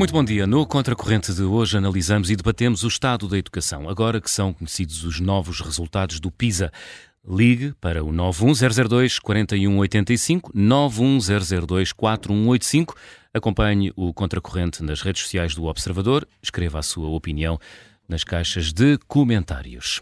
Muito bom dia. No Contracorrente de hoje analisamos e debatemos o estado da educação, agora que são conhecidos os novos resultados do PISA. Ligue para o 91002 4185 91002 4185. Acompanhe o Contracorrente nas redes sociais do Observador. Escreva a sua opinião nas caixas de comentários.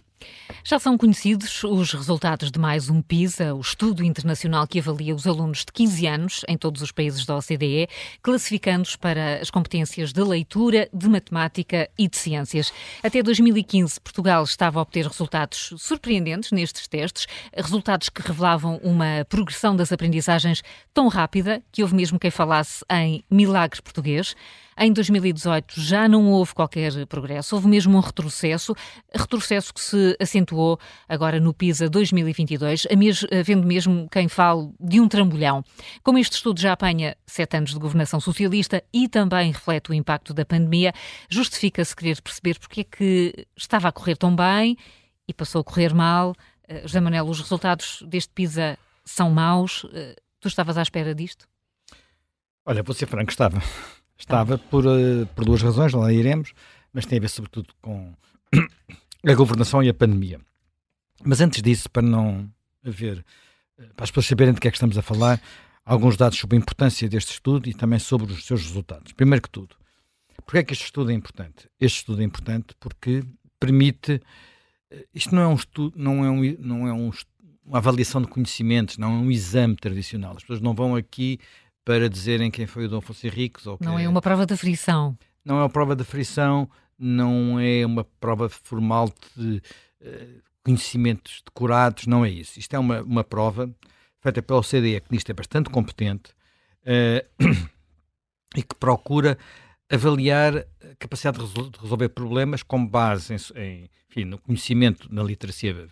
Já são conhecidos os resultados de mais um PISA, o estudo internacional que avalia os alunos de 15 anos em todos os países da OCDE, classificando-os para as competências de leitura, de matemática e de ciências. Até 2015, Portugal estava a obter resultados surpreendentes nestes testes, resultados que revelavam uma progressão das aprendizagens tão rápida que houve mesmo quem falasse em milagre português. Em 2018 já não houve qualquer progresso, houve mesmo um retrocesso, retrocesso que se acentuou agora no PISA 2022, havendo mesmo quem fale de um trambolhão. Como este estudo já apanha sete anos de governação socialista e também reflete o impacto da pandemia, justifica-se querer perceber porque é que estava a correr tão bem e passou a correr mal. Uh, José Manuel, os resultados deste PISA são maus. Uh, tu estavas à espera disto? Olha, vou ser franco, estava. Estava por, uh, por duas razões, lá iremos, mas tem a ver sobretudo com a governação e a pandemia. Mas antes disso, para não haver, eh, para as pessoas saberem de que é que estamos a falar, alguns dados sobre a importância deste estudo e também sobre os seus resultados. Primeiro que tudo, porque é que este estudo é importante? Este estudo é importante porque permite, eh, isto não é um estudo, não é um, não é um, uma avaliação de conhecimentos, não é um exame tradicional. As pessoas não vão aqui para dizerem quem foi o Dom Afonso Henriques. Ou não é uma prova de frição. Não é uma prova de frição, não é uma prova formal de uh, conhecimentos decorados, não é isso. Isto é uma, uma prova feita pela OCDE, que nisto é bastante competente uh, e que procura avaliar a capacidade de, resolver problemas com base em, em, enfim, no conhecimento na literacia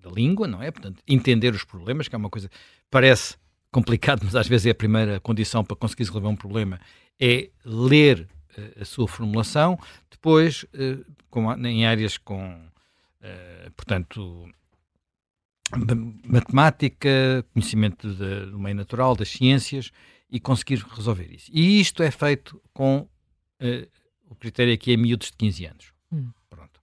da língua, não é? Portanto, entender os problemas, que é uma coisa parece complicado, mas às vezes é a primeira condição para conseguir resolver um problema, é ler uh, a sua formulação, depois, uh, com, em áreas com, uh, portanto, matemática, conhecimento de, do meio natural, das ciências, e conseguir resolver isso. E isto é feito com o critério aqui é miúdos de 15 anos. Hum. Pronto.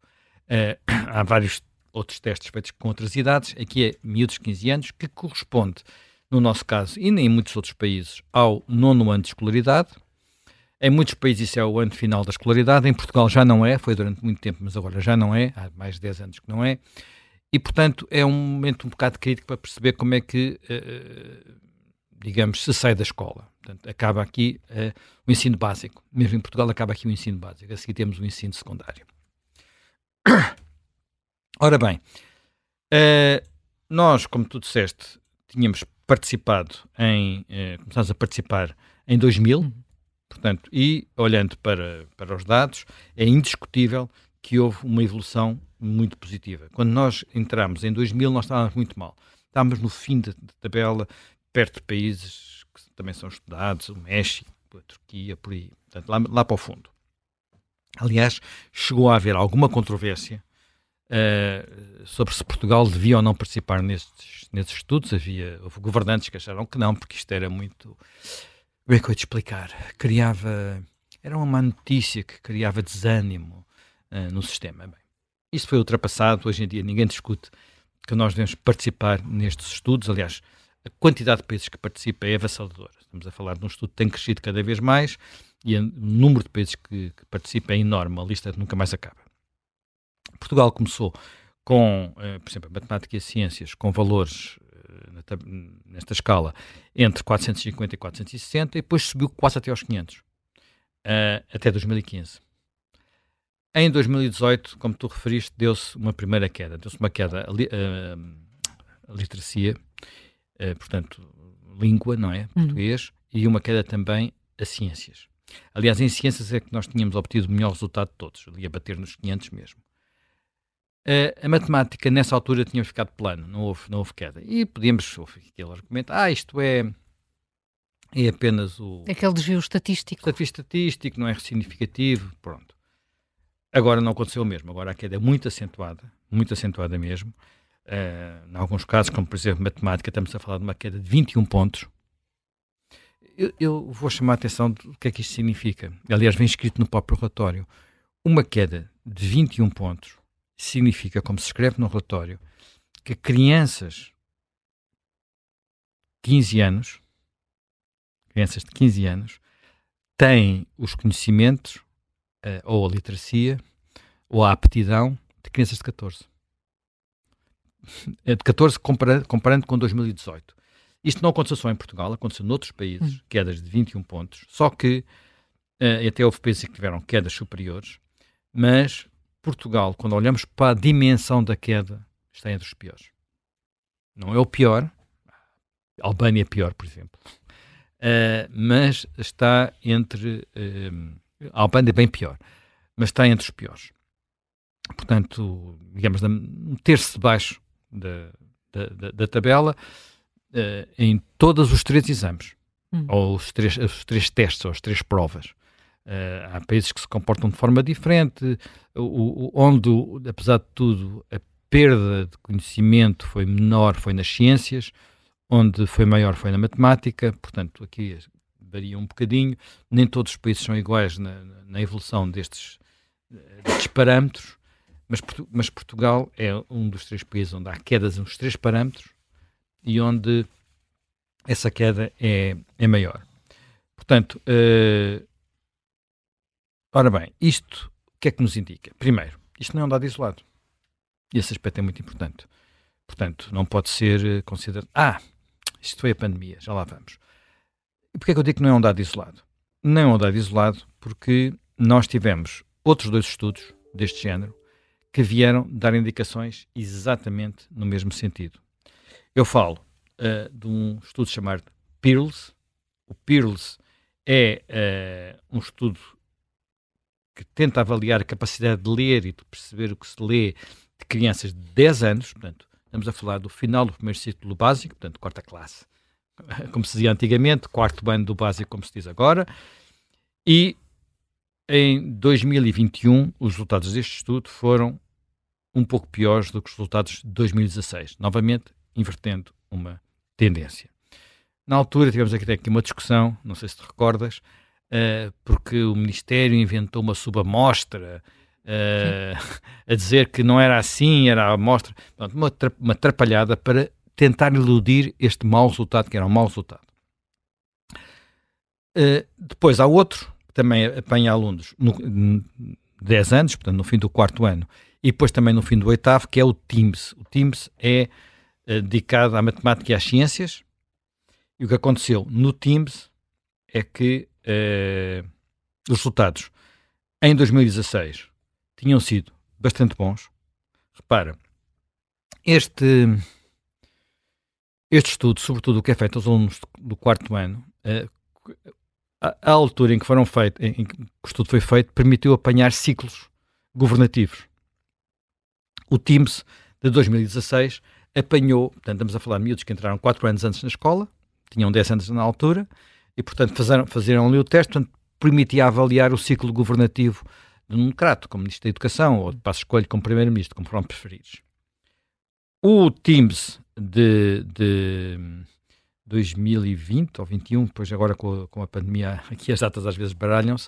há vários outros testes feitos com outras idades, aqui é miúdos de 15 anos, que corresponde no nosso caso, e em muitos outros países, ao nono ano de escolaridade. Em muitos países isso é o ano final da escolaridade, em Portugal já não é, foi durante muito tempo, mas agora já não é, há mais de 10 anos que não é. E, portanto, é um momento um bocado crítico para perceber como é que, uh, digamos, se sai da escola. Portanto, acaba aqui uh, o ensino básico. Mesmo em Portugal acaba aqui o ensino básico. A seguir temos o ensino secundário. Ora bem, nós, como tu disseste, tínhamos participado em. Eh, começámos a participar em 2000, uhum. portanto, e olhando para, para os dados, é indiscutível que houve uma evolução muito positiva. Quando nós entramos em 2000, nós estávamos muito mal. Estávamos no fim da tabela, perto de países que também são estudados, o México, a Turquia, por aí, portanto, lá, lá para o fundo. Aliás, chegou a haver alguma controvérsia uh, sobre se Portugal devia ou não participar nestes, nesses estudos. Havia houve governantes que acharam que não, porque isto era muito. Como é que eu te explicar? Criava. Era uma má notícia que criava desânimo uh, no sistema. Bem, isso foi ultrapassado. Hoje em dia ninguém discute que nós devemos participar nestes estudos. Aliás, a quantidade de países que participam é avassaladora. Estamos a falar de um estudo que tem crescido cada vez mais e o número de países que, que participam é enorme. A lista nunca mais acaba. Portugal começou com, eh, por exemplo, a matemática e as ciências, com valores eh, nesta escala entre 450 e 460 e depois subiu quase até aos 500, eh, até 2015. Em 2018, como tu referiste, deu-se uma primeira queda. Deu-se uma queda a, a literacia, portanto, língua, não é? Uhum. Português, uhum. e uma queda também a ciências. Aliás, em ciências é que nós tínhamos obtido o melhor resultado de todos, ali a bater nos 500 mesmo. Uh, a matemática, nessa altura, tinha ficado plano, não houve, não houve queda. E podíamos, houve aquele argumento, ah, isto é, é apenas o... Aquele desvio estatístico. Desvio estatístico, não é significativo, pronto. Agora não aconteceu o mesmo, agora a queda é muito acentuada, muito acentuada mesmo. Uh, em alguns casos, como por exemplo matemática, estamos a falar de uma queda de 21 pontos. eu, eu, vou chamar a atenção do que é que isto significa. Aliás, vem escrito no próprio relatório. Uma queda de 21 pontos significa, como se escreve no relatório, que crianças 15 anos, crianças de 15 anos, têm os conhecimentos, uh, ou a literacia, ou a aptidão de crianças de 14. É de 14 comparando, comparando com 2018. Isto não aconteceu só em Portugal, aconteceu noutros países, hum. quedas de 21 pontos, só que uh, até houve países que tiveram quedas superiores, mas Portugal, quando olhamos para a dimensão da queda, está entre os piores. Não é o pior, a Albânia é pior, por exemplo, uh, mas está entre. Uh, a Albânia é bem pior, mas está entre os piores. Portanto, digamos, um terço de baixo da, da, da, da tabela uh, em todos os três exames, hum. ou os três, os três testes, ou as três provas. Uh, há países que se comportam de forma diferente, o, o, onde, apesar de tudo, a perda de conhecimento foi menor foi nas ciências, onde foi maior foi na matemática, portanto, aqui varia um bocadinho. Nem todos os países são iguais na, na evolução destes, destes parâmetros, mas, mas, Portugal é um dos três países onde há quedas nos três parâmetros e onde essa queda é, é maior. Portanto, uh, ora bem, isto o que é que nos indica? Primeiro, isto não é um dado isolado. E esse aspecto é muito importante. Portanto, não pode ser eh, considerado. Ah, isto foi a pandemia, já lá vamos. E porquê é que eu digo que não é um dado isolado? Não é um dado isolado porque nós tivemos outros dois estudos deste género que vieram dar indicações exatamente no mesmo sentido. Eu falo uh, de um estudo chamado PIRLS. O PIRLS é uh, um estudo que tenta avaliar a capacidade de ler e de perceber o que se lê de crianças de 10 anos, portanto, estamos a falar do final do primeiro ciclo básico, portanto, quarta classe, como se dizia antigamente, quarto ano do básico, como se diz agora, e em 2021 os resultados deste estudo foram um pouco piores do que os resultados de 2016. Novamente, invertendo uma tendência. Na altura tivemos aqui, aqui uma discussão, não sei se te recordas, uh, porque o Ministério inventou uma subamostra uh, a dizer que não era assim, era a amostra, uma, uma atrapalhada para tentar iludir este mau resultado, que era um mau resultado. Uh, depois há outro, que também apanha alunos no, 10 anos, portanto no fim do quarto ano, e depois também no fim do oitavo, que é o TIMS. O TIMS é uh, dedicado à matemática e às ciências. E o que aconteceu no TIMS é que os resultados em 2016 tinham sido bastante bons. Repara, este, este estudo, sobretudo o que é feito aos alunos do quarto ano, uh, a, a, altura em que foram feitos, em, que o estudo foi feito, permitiu apanhar ciclos governativos o TIMS de 2016 apanhou, portanto, estamos a falar de miúdos que entraram 4 anos antes na escola, tinham 10 anos na altura, e, portanto, fizeram, fizeram ali o teste, portanto, permitia avaliar o ciclo governativo de um democrata, como Ministro da Educação, ou de passo escolho como Primeiro-Ministro, como foram preferidos. O TIMS de, de 2020 ou 2021, depois agora com a, com a pandemia, aqui as datas às vezes baralham-se,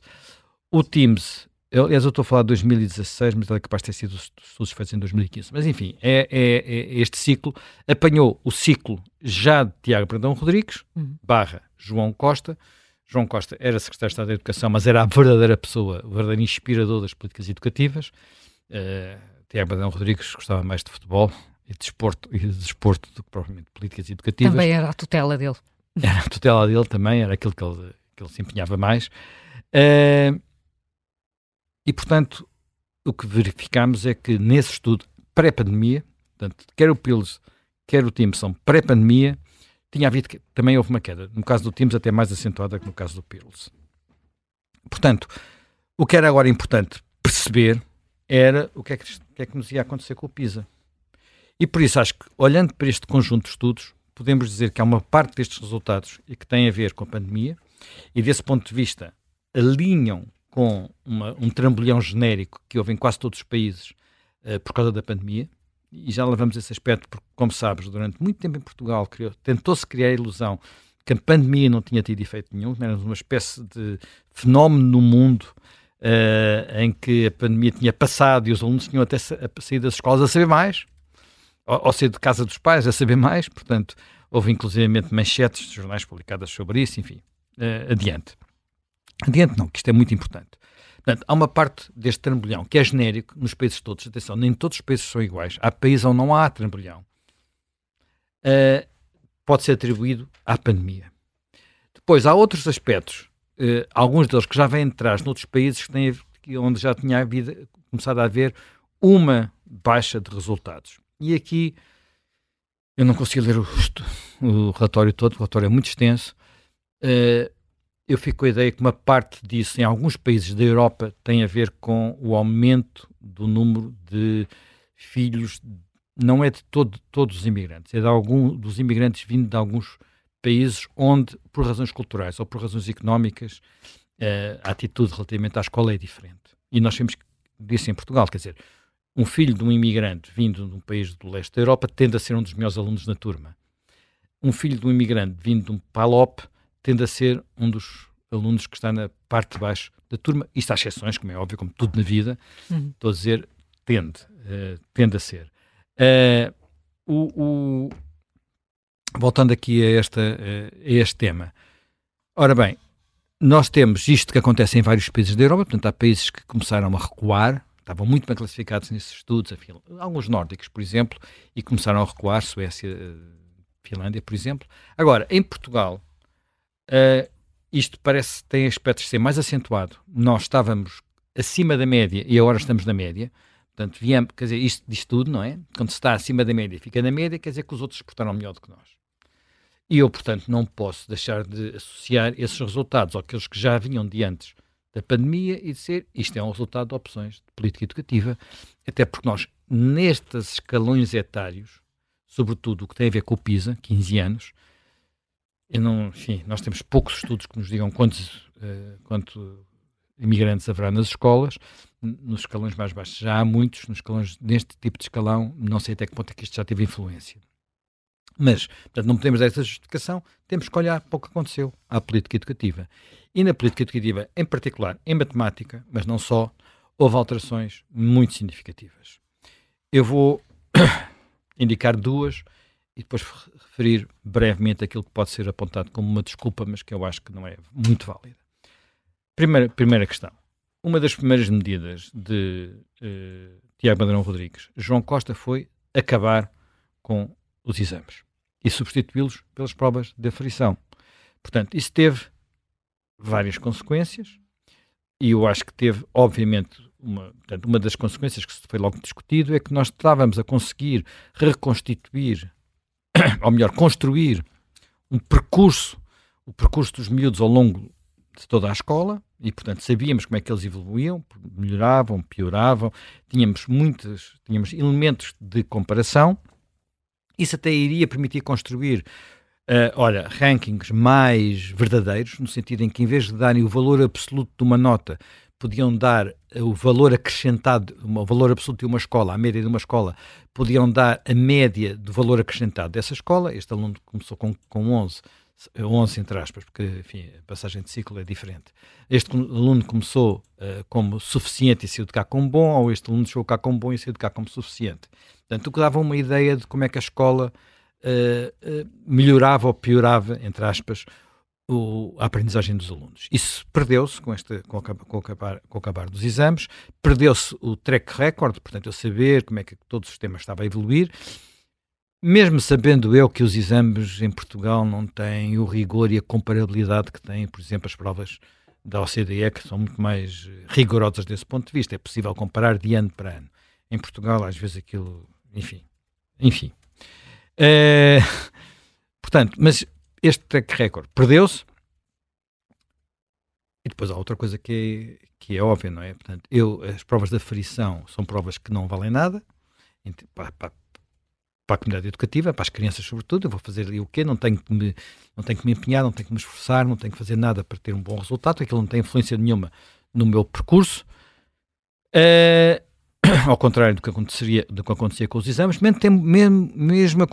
o eu, aliás, eu estou a falar de 2016, mas ele é capaz de ter sido os estudos feitos em 2015. Mas enfim, é, é, é, este ciclo apanhou o ciclo já de Tiago Brandão Rodrigues, uhum. barra João Costa. João Costa era secretário de Estado da Educação, mas era a verdadeira pessoa, o verdadeiro inspirador das políticas educativas. Uh, Tiago Brandão Rodrigues gostava mais de futebol e de desporto, e de desporto do que propriamente de políticas educativas. Também era a tutela dele. Era a tutela dele também, era aquilo que ele, que ele se empenhava mais. Uh, e, portanto, o que verificamos é que nesse estudo pré-pandemia, portanto, quer o PILS, quer o Timson pré-pandemia, tinha havido, também houve uma queda. No caso do TIMS, até mais acentuada que no caso do PILS. Portanto, o que era agora importante perceber era o que é que, que, é que nos ia acontecer com o PISA. E por isso acho que, olhando para este conjunto de estudos, podemos dizer que há uma parte destes resultados que tem a ver com a pandemia, e desse ponto de vista alinham com uma, um trambolhão genérico que houve em quase todos os países uh, por causa da pandemia, e já levamos esse aspecto, porque, como sabes, durante muito tempo em Portugal tentou-se criar a ilusão que a pandemia não tinha tido efeito nenhum, éramos uma espécie de fenómeno no mundo uh, em que a pandemia tinha passado e os alunos tinham até saído das escolas a saber mais, ou, ou sair de casa dos pais a saber mais, portanto, houve inclusivamente manchetes de jornais publicadas sobre isso, enfim, uh, adiante. Adiante não, que isto é muito importante. Portanto, há uma parte deste trambolhão que é genérico nos países todos. Atenção, nem todos os países são iguais. Há países onde não há trambolhão. Uh, pode ser atribuído à pandemia. Depois, há outros aspectos, uh, alguns deles que já vêm atrás noutros países que têm, onde já tinha havido, começado a haver uma baixa de resultados. E aqui eu não consigo ler o, o relatório todo, o relatório é muito extenso. Uh, eu fico com a ideia que uma parte disso, em alguns países da Europa, tem a ver com o aumento do número de filhos, não é de todo, todos os imigrantes, é de algum dos imigrantes vindo de alguns países onde, por razões culturais ou por razões económicas, uh, a atitude relativamente à escola é diferente. E nós temos disso em Portugal, quer dizer, um filho de um imigrante vindo de um país do leste da Europa tende a ser um dos melhores alunos na turma. Um filho de um imigrante vindo de um PALOP tende a ser um dos alunos que está na parte de baixo da turma. Isto há exceções, como é óbvio, como tudo na vida. Uhum. Estou a dizer, tende, uh, tende a ser. Uh, o, o, voltando aqui a, esta, uh, a este tema. Ora bem, nós temos isto que acontece em vários países da Europa, portanto, há países que começaram a recuar, estavam muito bem classificados nesses estudos, alguns nórdicos, por exemplo, e começaram a recuar, Suécia, Finlândia, por exemplo. Agora, em Portugal, Uh, isto parece tem aspectos de ser mais acentuado. Nós estávamos acima da média e agora estamos na média. Portanto, viemos, quer dizer, isto diz tudo, não é? Quando se está acima da média fica na média, quer dizer que os outros se portaram melhor do que nós. E eu, portanto, não posso deixar de associar esses resultados àqueles que já vinham de antes da pandemia e dizer isto é um resultado de opções de política educativa, até porque nós, nestes escalões etários, sobretudo o que tem a ver com o PISA, 15 anos, eu não, enfim, nós temos poucos estudos que nos digam quantos, uh, quanto imigrantes haverá nas escolas. Nos escalões mais baixos já há muitos, nos escalões neste tipo de escalão, não sei até que ponto é que isto já teve influência. Mas, portanto, não podemos dar essa justificação, temos que olhar para o que aconteceu à política educativa. E na política educativa, em particular em matemática, mas não só, houve alterações muito significativas. Eu vou indicar duas e depois referir brevemente aquilo que pode ser apontado como uma desculpa, mas que eu acho que não é muito válida. Primeira, primeira questão. Uma das primeiras medidas de uh, Tiago Badrão Rodrigues, João Costa, foi acabar com os exames e substituí-los pelas provas de aferição. Portanto, isso teve várias consequências e eu acho que teve, obviamente, uma, portanto, uma das consequências que foi logo discutido é que nós estávamos a conseguir reconstituir ou melhor, construir um percurso, o percurso dos miúdos ao longo de toda a escola, e portanto sabíamos como é que eles evoluíam, melhoravam, pioravam, tínhamos muitos, tínhamos elementos de comparação, isso até iria permitir construir Uh, olha, rankings mais verdadeiros, no sentido em que, em vez de darem o valor absoluto de uma nota, podiam dar o valor acrescentado, o valor absoluto de uma escola, a média de uma escola, podiam dar a média do valor acrescentado dessa escola. Este aluno começou com, com 11, 11 entre aspas, porque enfim, a passagem de ciclo é diferente. Este aluno começou uh, como suficiente e saiu de cá como bom, ou este aluno chegou cá como bom e saiu de cá como suficiente. Portanto, o que dava uma ideia de como é que a escola uh, uh, melhorava ou piorava, entre aspas, o, a aprendizagem dos alunos. Isso perdeu-se com, com, com, acabar, com o acabar dos exames, perdeu-se o track record, portanto, eu saber como é que todo o sistema estava a evoluir, mesmo sabendo eu que os exames em Portugal não têm o rigor e a comparabilidade que têm, por exemplo, as provas da OCDE, que são muito mais rigorosas desse ponto de vista. É possível comparar de ano para ano. Em Portugal, às vezes aquilo. Enfim. Enfim. É, portanto, mas este track record perdeu-se. E depois há outra coisa que é, que é óbvia, não é? Portanto, eu, as provas de aferição são provas que não valem nada para, para, para, a comunidade educativa, para as crianças sobretudo. Eu vou fazer o quê? Não tenho, que me, não tenho que me empenhar, não tenho que me esforçar, não tenho que fazer nada para ter um bom resultado. Aquilo não tem influência nenhuma no meu percurso. Uh, ao contrário do que, aconteceria, do que acontecia com os exames, mesmo, mesmo, mesmo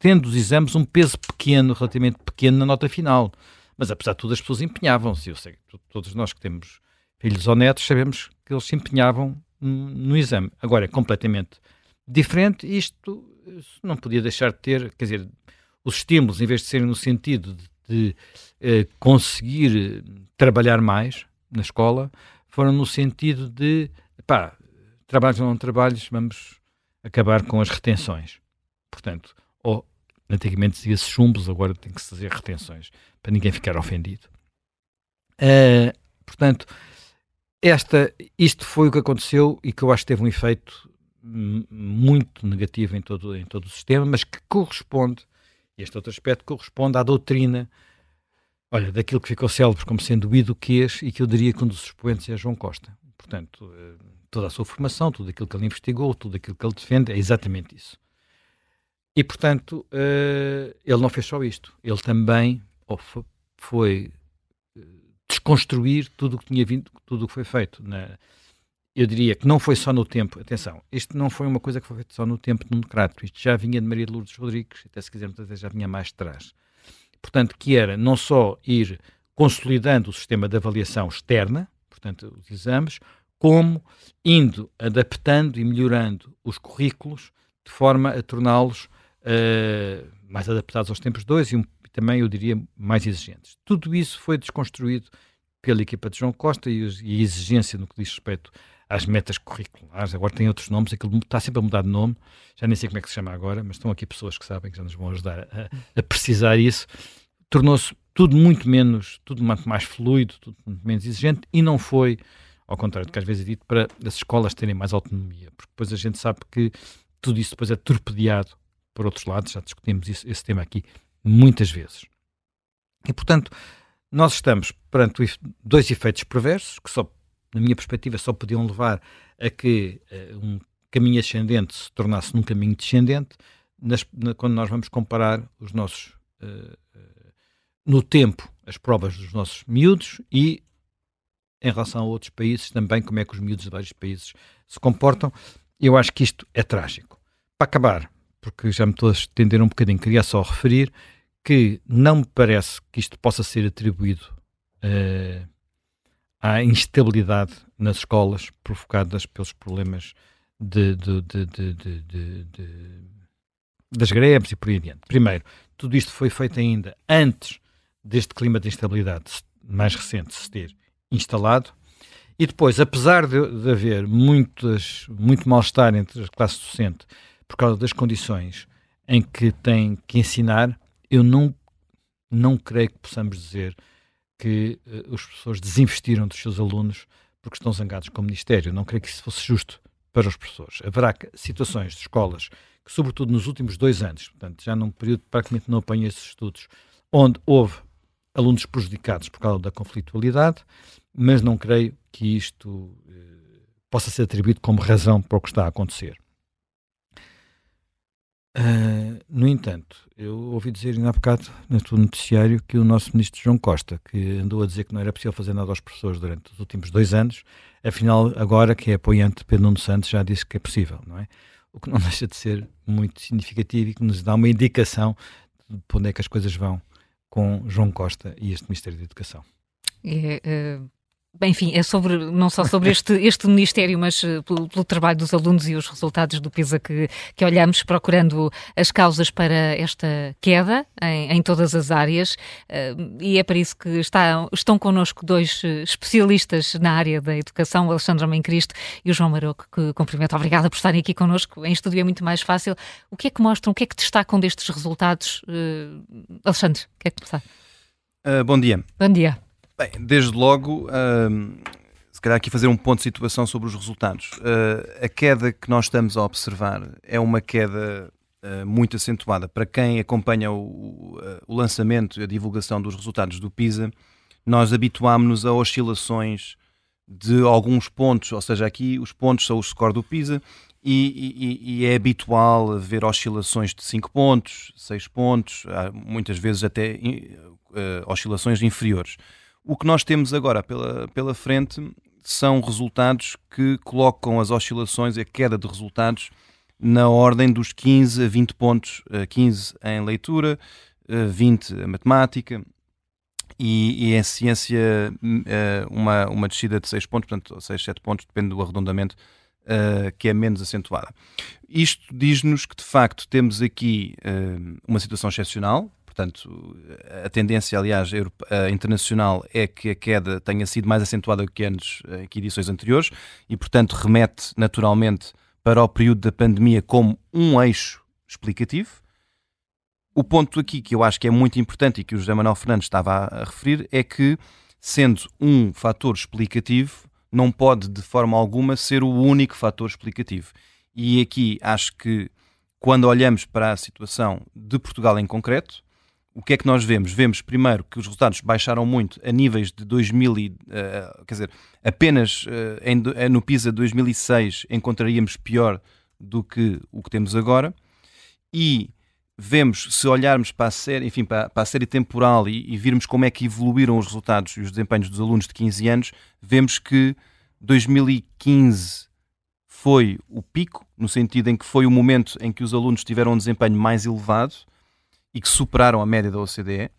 tendo os exames um peso pequeno, relativamente pequeno na nota final. Mas apesar de tudo, as pessoas empenhavam-se. Eu sei, todos nós que temos filhos ou netos sabemos que eles se empenhavam no exame. Agora é completamente diferente. Isto não podia deixar de ter, quer dizer, os estímulos, em vez de serem no sentido de, de eh, conseguir trabalhar mais na escola, foram no sentido de, pá, trabalhos ou não trabalhos, vamos acabar com as retenções. Portanto, antigamente dizia-se chumbos, agora tem que se dizer retenções, para ninguém ficar ofendido. Uh, portanto, esta, isto foi o que aconteceu e que eu acho que teve um efeito muito negativo em todo, em todo o sistema, mas que corresponde, este outro aspecto corresponde à doutrina, olha, daquilo que ficou célebre como sendo o Iduquês e que eu diria que um dos expoentes é João Costa. Portanto, eh, toda a sua formação, tudo aquilo que ele investigou, tudo aquilo que ele defende, é exatamente isso. E, portanto, uh, ele não fez só isto. Ele também foi eh, desconstruir tudo o que tinha vindo, tudo o que foi feito. Na, eu diria que não foi só no tempo, atenção, isto não foi uma coisa que foi feita só no tempo de decreto, isto já vinha de Maria de Lourdes Rodrigues, até se quisermos até já vinha mais de trás. Portanto, que era não só ir consolidando o sistema de avaliação externa, portanto, os exames, como indo adaptando e melhorando os currículos de forma a torná-los uh, mais adaptados aos tempos dois e um, também, eu diria, mais exigentes. Tudo isso foi desconstruído pela equipa de João Costa e, e a exigência no que diz respeito às metas curriculares. Agora tem outros nomes, aquilo está sempre a mudar de nome, já nem sei como é que se chama agora, mas estão aqui pessoas que sabem que já nos vão ajudar a, a precisar isso. Tornou-se tudo muito menos, tudo muito mais fluido, tudo muito menos exigente e não foi ao contrário do que às vezes é dito, para as escolas terem mais autonomia, porque depois a gente sabe que tudo isso depois é torpedeado por outros lados, já discutimos isso, esse tema aqui muitas vezes. E, portanto, nós estamos perante dois efeitos perversos, que só, na minha perspectiva, só podiam levar a que uh, um caminho ascendente se tornasse num caminho descendente, nas, na, quando nós vamos comparar os nossos, uh, no tempo, as provas dos nossos miúdos e em relação a outros países também, como é que os miúdos de vários países se comportam. Eu acho que isto é trágico. Para acabar, porque já me estou a estender um bocadinho, queria só referir que não me parece que isto possa ser atribuído uh, à instabilidade nas escolas provocadas pelos problemas de, de, de, das greves e por aí adiante. Primeiro, tudo isto foi feito ainda antes deste clima de instabilidade mais recente se ter instalado. E depois, apesar de, haver muitas, muito mal-estar entre a classe docente por causa das condições em que tem que ensinar, eu não, não creio que possamos dizer que uh, os professores desinvestiram dos seus alunos porque estão zangados com o Ministério. Não creio que isso fosse justo para os professores. Haverá situações de escolas que, sobretudo nos últimos dois anos, portanto, já num período praticamente não apanhei esses estudos, onde houve alunos prejudicados por causa da conflitualidade mas não creio que isto eh, possa ser atribuído como razão para o que está a acontecer. Uh, no entanto, eu ouvi dizer ainda há bocado no noticiário que o nosso ministro João Costa, que andou a dizer que não era possível fazer nada aos professores durante os últimos dois anos, afinal, agora que é apoiante de Pedro Nuno Santos, já disse que é possível, não é? O que não deixa de ser muito significativo e que nos dá uma indicação de onde é que as coisas vão com João Costa e este Ministério da Educação. É, uh enfim, é sobre, não só sobre este, este Ministério, mas uh, pelo, pelo, trabalho dos alunos e os resultados do PISA que, que olhamos, procurando as causas para esta queda em, em todas as áreas. Uh, e é para isso que está, estão connosco dois eh, especialistas na área da educação, o Alexandre Amém Cristo e o João Maroco, que cumprimento. Obrigada por estarem aqui connosco. Em estúdio é muito mais fácil. O que é que mostram, o que é que destacam destes resultados? Uh, Alexandre, quer começar? bom dia. Bom dia. Bem, desde logo, uh, se calhar aqui fazer um ponto de situação sobre os resultados. Uh, a queda que nós estamos a observar é uma queda uh, muito acentuada. Para quem acompanha o, o lançamento e a divulgação dos resultados do PISA, nós habituámos-nos a oscilações de alguns pontos, ou seja, aqui os pontos são o score do PISA e, e, e, é habitual ver oscilações de 5 pontos, 6 pontos, muitas vezes até uh, oscilações inferiores. O que nós temos agora pela, pela frente são resultados que colocam as oscilações, a queda de resultados, na ordem dos 15 a 20 pontos, 15 em leitura, 20 em matemática, e, e em ciência uma, uma descida de 6 pontos, portanto 6, 7 pontos, depende do arredondamento, que é menos acentuada. Isto diz-nos que, de facto, temos aqui uma situação excepcional, portanto, a tendência, aliás, internacional é que a queda tenha sido mais acentuada que anos, eh, que edições anteriores, e, portanto, remete naturalmente para o período da pandemia como um eixo explicativo. O ponto aqui que eu acho que é muito importante e que o José Manuel Fernandes estava a referir é que, sendo um fator explicativo, não pode de forma alguma ser o único fator explicativo. E aqui acho que quando olhamos para a situação de Portugal em concreto, o que é que nós vemos? Vemos primeiro que os resultados baixaram muito a níveis de 2000, e, uh, quer dizer, apenas uh, em, uh, no PISA 2006 encontraríamos pior do que o que temos agora e vemos, se olharmos para a série, enfim, para, para a série temporal e, e, virmos como é que evoluíram os resultados e os desempenhos dos alunos de 15 anos, vemos que 2015 foi o pico, no sentido em que foi o momento em que os alunos tiveram um desempenho mais elevado e que superaram a média da OCDE.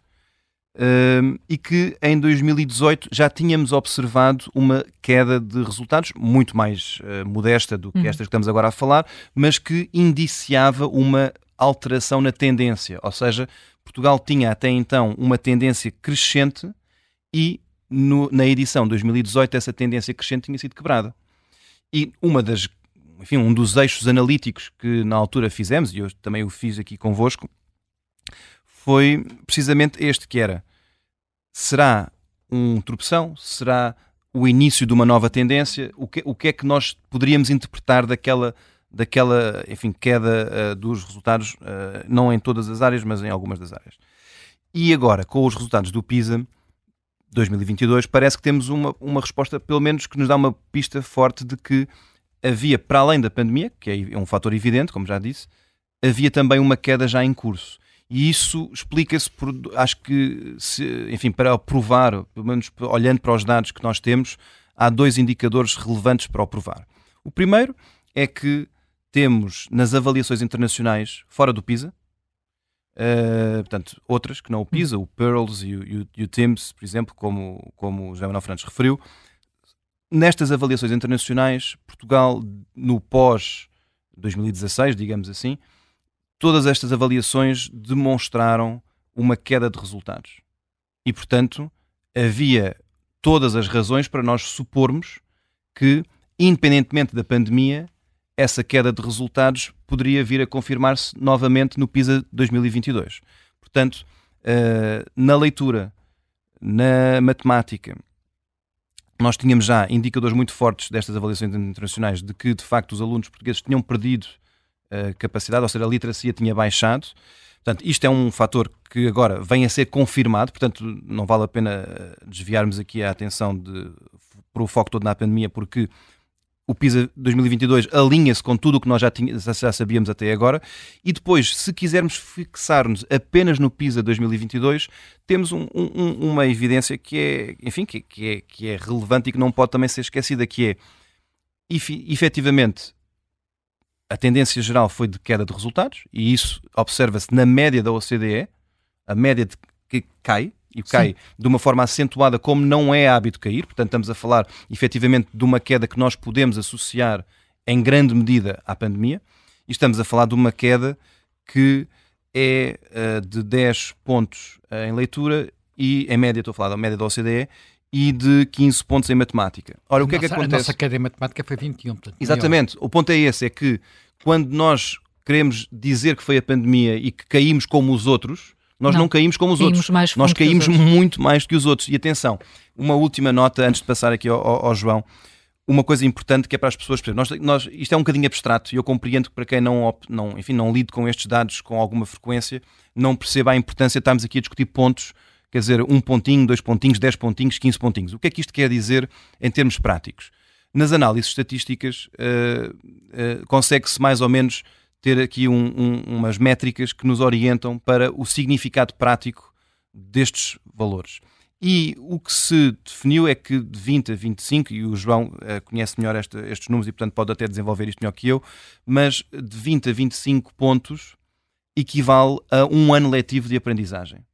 Um, e que em 2018 já tínhamos observado uma queda de resultados muito mais uh, modesta do que uhum. esta que estamos agora a falar, mas que indiciava uma alteração na tendência, ou seja, Portugal tinha até então uma tendência crescente e no, na edição 2018 essa tendência crescente tinha sido quebrada. E uma das, enfim, um dos eixos analíticos que na altura fizemos, e eu também o fiz aqui convosco, foi precisamente este que era será um tropeção? Será o início de uma nova tendência? O que, o que é que nós poderíamos interpretar daquela daquela, enfim, queda uh, dos resultados, uh, não em todas as áreas, mas em algumas das áreas. E agora, com os resultados do PISA 2022, parece que temos uma, uma resposta, pelo menos, que nos dá uma pista forte de que havia, para além da pandemia, que é um fator evidente, como já disse, havia também uma queda já em curso. E isso explica-se por, acho que, se, enfim, para provar, pelo menos olhando para os dados que nós temos, há dois indicadores relevantes para o provar. O primeiro é que temos nas avaliações internacionais fora do PISA, uh, portanto, outras que não o PISA, o Pearls e o, e o, e o TIMS, por exemplo, como, como o José Manuel Fernandes referiu. Nestas avaliações internacionais, Portugal, no pós-2016, digamos assim, todas estas avaliações demonstraram uma queda de resultados. E, portanto, havia todas as razões para nós supormos que, independentemente da pandemia, essa queda de resultados poderia vir a confirmar-se novamente no PISA 2022. Portanto, uh, na leitura, na matemática, nós tínhamos já indicadores muito fortes destas avaliações internacionais de que, de facto, os alunos portugueses tinham perdido capacidade, ou seja, a literacia tinha baixado. Portanto, isto é um fator que agora vem a ser confirmado, portanto, não vale a pena eh, desviarmos aqui a atenção de, para o foco todo na pandemia, porque o PISA 2022 alinha-se com tudo o que nós já, já sabíamos até agora. E depois, se quisermos fixar-nos apenas no PISA 2022, temos um, um, uma evidência que é, enfim, que, que, é, que é relevante e que não pode também ser esquecida, que é, efetivamente, a tendência geral foi de queda de resultados, e isso observa-se na média da OCDE, a média de, que cai, e cai Sim. de uma forma acentuada, como não é hábito cair. Portanto, estamos a falar efetivamente de uma queda que nós podemos associar em grande medida à pandemia. E estamos a falar de uma queda que é uh, de 10 pontos uh, em leitura e, em média, estou a falar da média da OCDE, e de 15 pontos em matemática. Ora, o que nossa, é que acontece? A nossa queda em matemática foi 21. Portanto, Exatamente. O ponto é esse, é que quando nós queremos dizer que foi a pandemia e que caímos como os outros, nós não, não caímos como os caímos outros. Mais nós caímos muito mais do que os outros. E atenção, uma última nota antes de passar aqui ao, ao, ao João. Uma coisa importante que é para as pessoas perceberem. Nós, nós, isto é um bocadinho abstrato e eu compreendo que para quem não, não, enfim, não lide com estes dados com alguma frequência, não perceba a importância de estarmos aqui a discutir pontos, quer dizer, um pontinho, dois pontinhos, dez pontinhos, quinze pontinhos. O que é que isto quer dizer em termos práticos? Nas análises estatísticas, uh, uh, consegue-se mais ou menos ter aqui um, um, umas métricas que nos orientam para o significado prático destes valores. E o que se definiu é que de 20 a 25, e o João uh, conhece melhor esta, estes números e, portanto, pode até desenvolver isto melhor que eu, mas de 20 a 25 pontos equivale a um ano letivo de aprendizagem.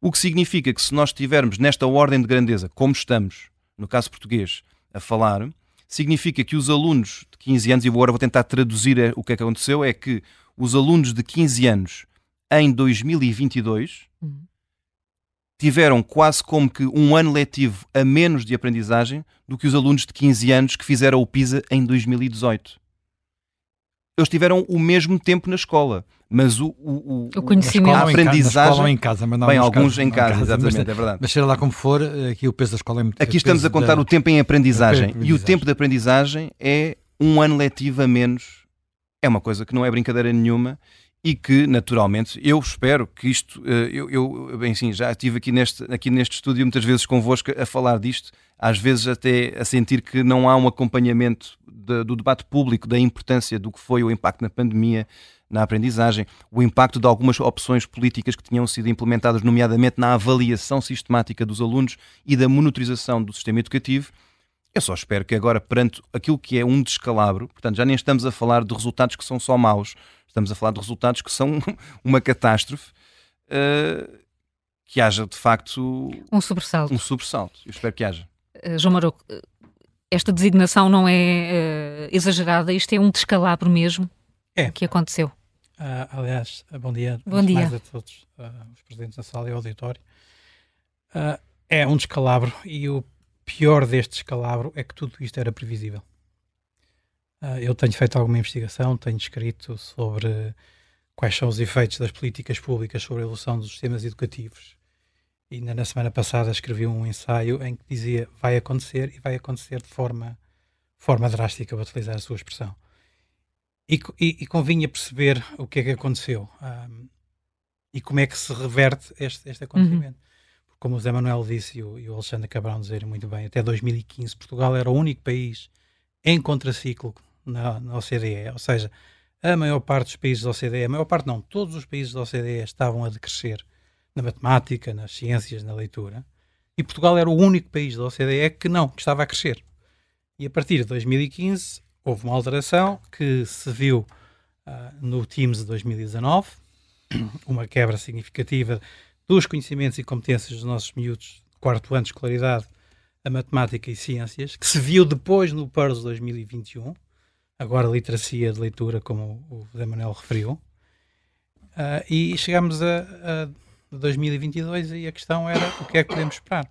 O que significa que se nós estivermos nesta ordem de grandeza, como estamos, no caso português, a falar, significa que os alunos de 15 anos, e agora vou tentar traduzir eh, o que é que aconteceu, é que os alunos de 15 anos em 2022 uhum. tiveram quase como que um ano letivo a menos de aprendizagem do que os alunos de 15 anos que fizeram o PISA em 2018 eles tiveram o mesmo tempo na escola. Mas o, o, o conhecimento, a aprendizagem. em casa, mas não bem, alguns casos, em casa, casa exatamente, mas, é verdade. Mas seja lá como for, aqui o peso da escola é muito Aqui estamos a contar da, o tempo em aprendizagem. E o tempo de aprendizagem é um ano letivo a menos. É uma coisa que não é brincadeira nenhuma e que, naturalmente, eu espero que isto. Eh, eu, eu bem, sim, já estive aqui neste, aqui neste estúdio muitas vezes convosco a falar disto, às vezes até a sentir que não há um acompanhamento de, do debate público da importância do que foi o impacto na pandemia, na aprendizagem, o impacto de algumas opções políticas que tinham sido implementadas, nomeadamente na avaliação sistemática dos alunos e da monitorização do sistema educativo. Eu só espero que agora, perante aquilo que é um descalabro, portanto, já nem estamos a falar de resultados que são só maus, estamos a falar de resultados que são uma catástrofe, uh, que haja de facto um sobressalto. Um sobressalto. Eu espero que haja. Uh, João Maroco, esta designação não é uh, exagerada, isto é um descalabro mesmo é. que aconteceu. Uh, aliás, bom dia, bom dia. mais a todos uh, os presentes na sala e ao auditório. é um descalabro e o pior deste descalabro é que tudo isto era previsível. eu tenho feito alguma investigação, tenho escrito sobre quais são os efeitos das políticas públicas sobre a evolução dos sistemas educativos ainda na semana passada escrevi um ensaio em que dizia vai acontecer e vai acontecer de forma, forma drástica, vou utilizar a sua expressão. E, e, e convinha perceber o que é que aconteceu um, e como é que se reverte este, este acontecimento. Uhum. Como o Zé Manuel disse e o, e o Alexandre de dizer muito bem, até 2015 Portugal era o único país em contraciclo na, na OCDE, ou seja, a maior parte dos países da OCDE, a maior parte não, todos os países da OCDE estavam a decrescer na matemática, nas ciências, na leitura. E Portugal era o único país da OCDE que não, que estava a crescer. E a partir de 2015 houve uma alteração que se viu uh, no Teams de 2019, uma quebra significativa dos conhecimentos e competências dos nossos miúdos de quarto ano de escolaridade a matemática e ciências, que se viu depois no PERS 2021, agora literacia de leitura, como o Zé Manuel referiu, uh, e chegamos a, a de 2022 e a questão era o que é que podemos esperar.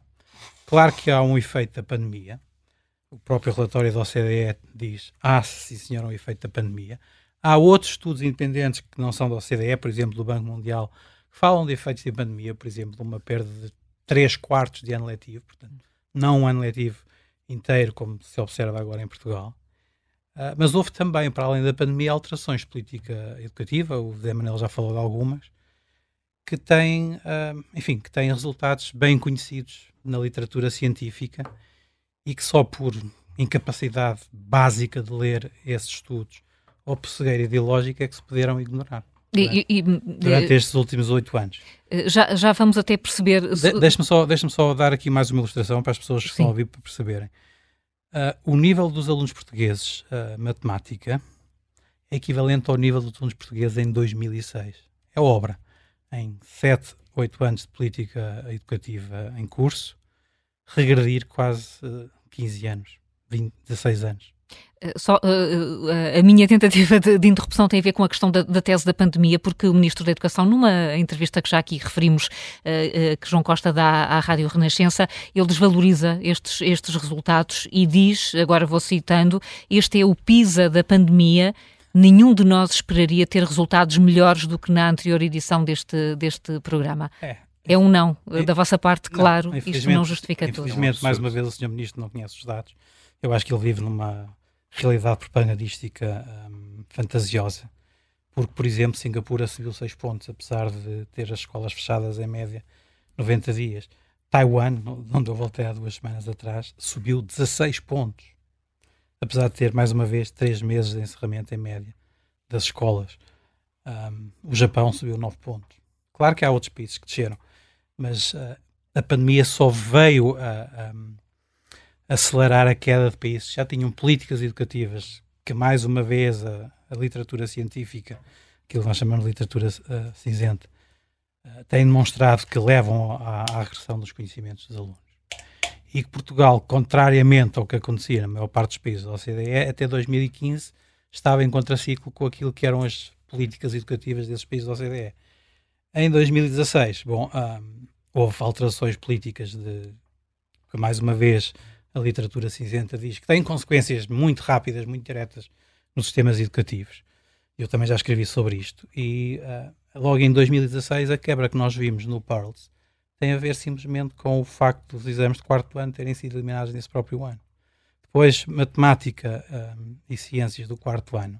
Claro que há um efeito da pandemia. O próprio relatório da OCDE diz: ah, sim senhor, um efeito da pandemia. Há outros estudos independentes que não são da OCDE, por exemplo, do Banco Mundial, que falam de efeitos da pandemia, por exemplo, uma perda de 3 quartos de ano letivo, portanto, não um ano letivo inteiro, como se observa agora em Portugal. Uh, mas houve também, para além da pandemia, alterações de política educativa, o Zé Manel já falou de algumas, que tem, uh, enfim, que tem resultados bem conhecidos na literatura científica e que só por incapacidade básica de ler esses estudos ou por cegueira ideológica é que se puderam ignorar. Durante, e, e, durante estes últimos oito anos. Eh, já, já vamos até perceber. De, Deixe-me só, deixe só dar aqui mais uma ilustração para as pessoas que Sim. estão a ouvir para perceberem. Uh, o nível dos alunos portugueses, uh, matemática, é equivalente ao nível dos alunos portugueses em 2006. É obra em 7, 8 anos de política educativa em curso, regredir quase uh, 15 anos, 20, 16 anos. Eh, só, uh, a minha tentativa de, de, interrupção tem a ver com a questão da, da, tese da pandemia, porque o Ministro da Educação, numa entrevista que já aqui referimos, uh, que João Costa dá à Rádio Renascença, ele desvaloriza estes, estes resultados e diz, agora vou citando, este é o PISA da pandemia nenhum de nós esperaria ter resultados melhores do que na anterior edição deste, deste programa. É. É um não, é, da vossa parte, claro, não, isto não justifica tudo. Infelizmente, mais uma vez, o Sr. Ministro não conhece os dados. Eu acho que ele vive numa realidade propagandística hum, fantasiosa. Porque, por exemplo, Singapura subiu 6 pontos, apesar de ter as escolas fechadas em média 90 dias. Taiwan, onde eu voltei há duas semanas atrás, subiu 16 pontos apesar de ter, mais uma vez, três meses de encerramento em média das escolas. Um, o Japão subiu 9 pontos. Claro que há outros países que desceram, mas uh, a pandemia só veio a, a acelerar a queda de países já tinham políticas educativas que, mais uma vez, a, a literatura científica, aquilo que nós chamamos de literatura uh, cinzenta, uh, tem demonstrado que levam à, à agressão dos conhecimentos dos alunos. E que Portugal, contrariamente ao que acontecia na maior parte dos países da OCDE, até 2015 estava em contraciclo com aquilo que eram as políticas educativas desses países da OCDE. Em 2016, bom, um, houve alterações políticas de que, mais uma vez, a literatura cinzenta diz que têm consequências muito rápidas, muito diretas nos sistemas educativos. Eu também já escrevi sobre isto. E uh, logo em 2016, a quebra que nós vimos no Pearls tem a ver simplesmente com o facto dos exames de quarto ano terem sido eliminados nesse próprio ano. Depois, matemática um, e ciências do quarto ano.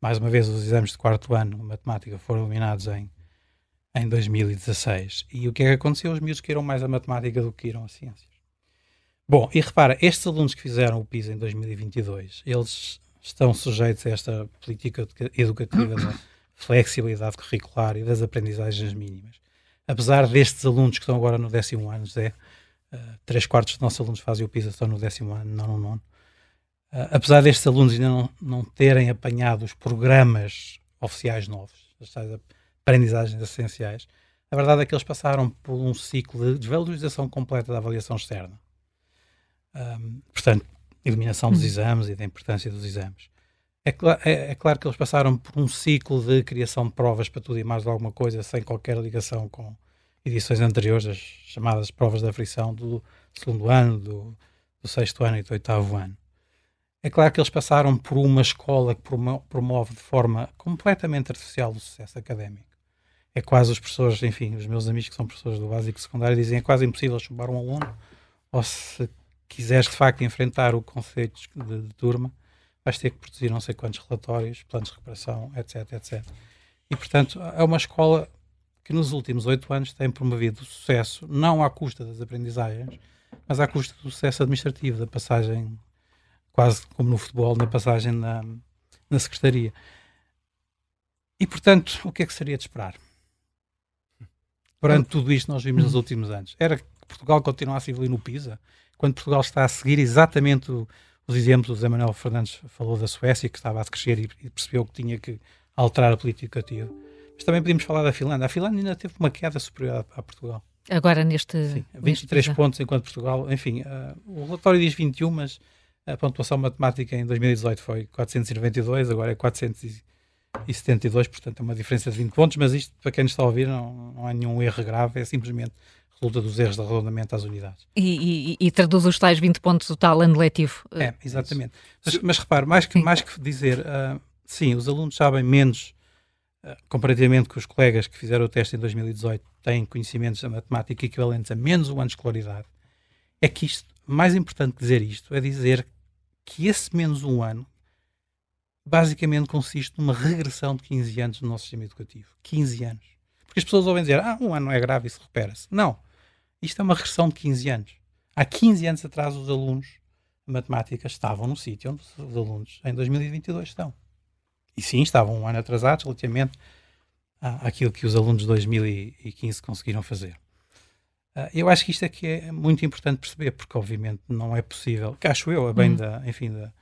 Mais uma vez, os exames de quarto ano, matemática, foram eliminados em, em 2016. E o que é que aconteceu? Os miúdos queiram mais a matemática do que queiram a ciências. Bom, e repara, estes alunos que fizeram o PISA em 2022, eles estão sujeitos a esta política educativa da flexibilidade curricular e das aprendizagens mínimas. Apesar destes alunos que estão agora no décimo ano, Zé, uh, três quartos dos nossos alunos fazem o PISA, estão no décimo ano, não no nono. Uh, apesar destes alunos ainda não, não terem apanhado os programas oficiais novos, as aprendizagens essenciais, a verdade é que eles passaram por um ciclo de desvalorização completa da avaliação externa. Um, portanto, eliminação dos uhum. exames e da importância dos exames. É, cl é, é, claro que eles passaram por um ciclo de criação de provas para tudo e mais alguma coisa, sem qualquer ligação com edições anteriores, as chamadas provas da frição do segundo ano, do, do sexto ano e do oitavo ano. É claro que eles passaram por uma escola que promove de forma completamente artificial o sucesso académico. É quase os professores, enfim, os meus amigos que são professores do básico e secundário dizem é quase impossível chumbar um aluno, ou se quiseres de facto enfrentar o conceito de, de, turma, vais ter que produzir não sei quantos relatórios, planos de recuperação, etc, etc. E portanto é uma escola que nos últimos oito anos tem promovido o sucesso, não à custa das aprendizagens, mas à custa do sucesso administrativo, da passagem, quase como no futebol, na passagem na, na secretaria. E portanto, o que é que seria de esperar? Perante tudo isto nós vimos nos últimos anos, era que Portugal continuasse a evoluir no PISA? quando Portugal está a seguir exatamente os exemplos, o José Manuel Fernandes falou da Suécia, que estava a crescer e, percebeu que tinha que alterar a política educativa. Mas também podemos falar da Finlândia. A Finlândia ainda teve uma queda superior a, Portugal. Agora neste. Sim, 23 neste pontos enquanto Portugal. Enfim, uh, o relatório diz 21, mas a pontuação matemática em 2018 foi 492, agora é 472, portanto é uma diferença de 20 pontos. Mas isto, para quem nos está a ouvir, não, não há nenhum erro grave, é simplesmente resulta dos erros de arredondamento às unidades. E, e, e, traduz os tais 20 pontos do tal ano letivo. É, exatamente. Mas, mas repare, mais que, mais que dizer, uh, sim, os alunos sabem menos, uh, comparativamente com os colegas que fizeram o teste em 2018, têm conhecimentos da matemática equivalentes a menos um ano de escolaridade, é que isto, mais importante que dizer isto, é dizer que esse menos um ano basicamente consiste numa regressão de 15 anos no nosso sistema educativo. 15 anos. Porque as pessoas ouvem dizer, ah, um ano não é grave, isso recupera-se. Não. Isto é uma regressão de 15 anos. Há 15 anos atrás, os alunos de matemática estavam no sítio onde os alunos em 2022 estão. E sim, estavam um ano atrasados relativamente àquilo que os alunos de 2015 conseguiram fazer. Uh, eu acho que isto é que é muito importante perceber, porque obviamente não é possível, que acho eu, a bem hum. da, enfim, da,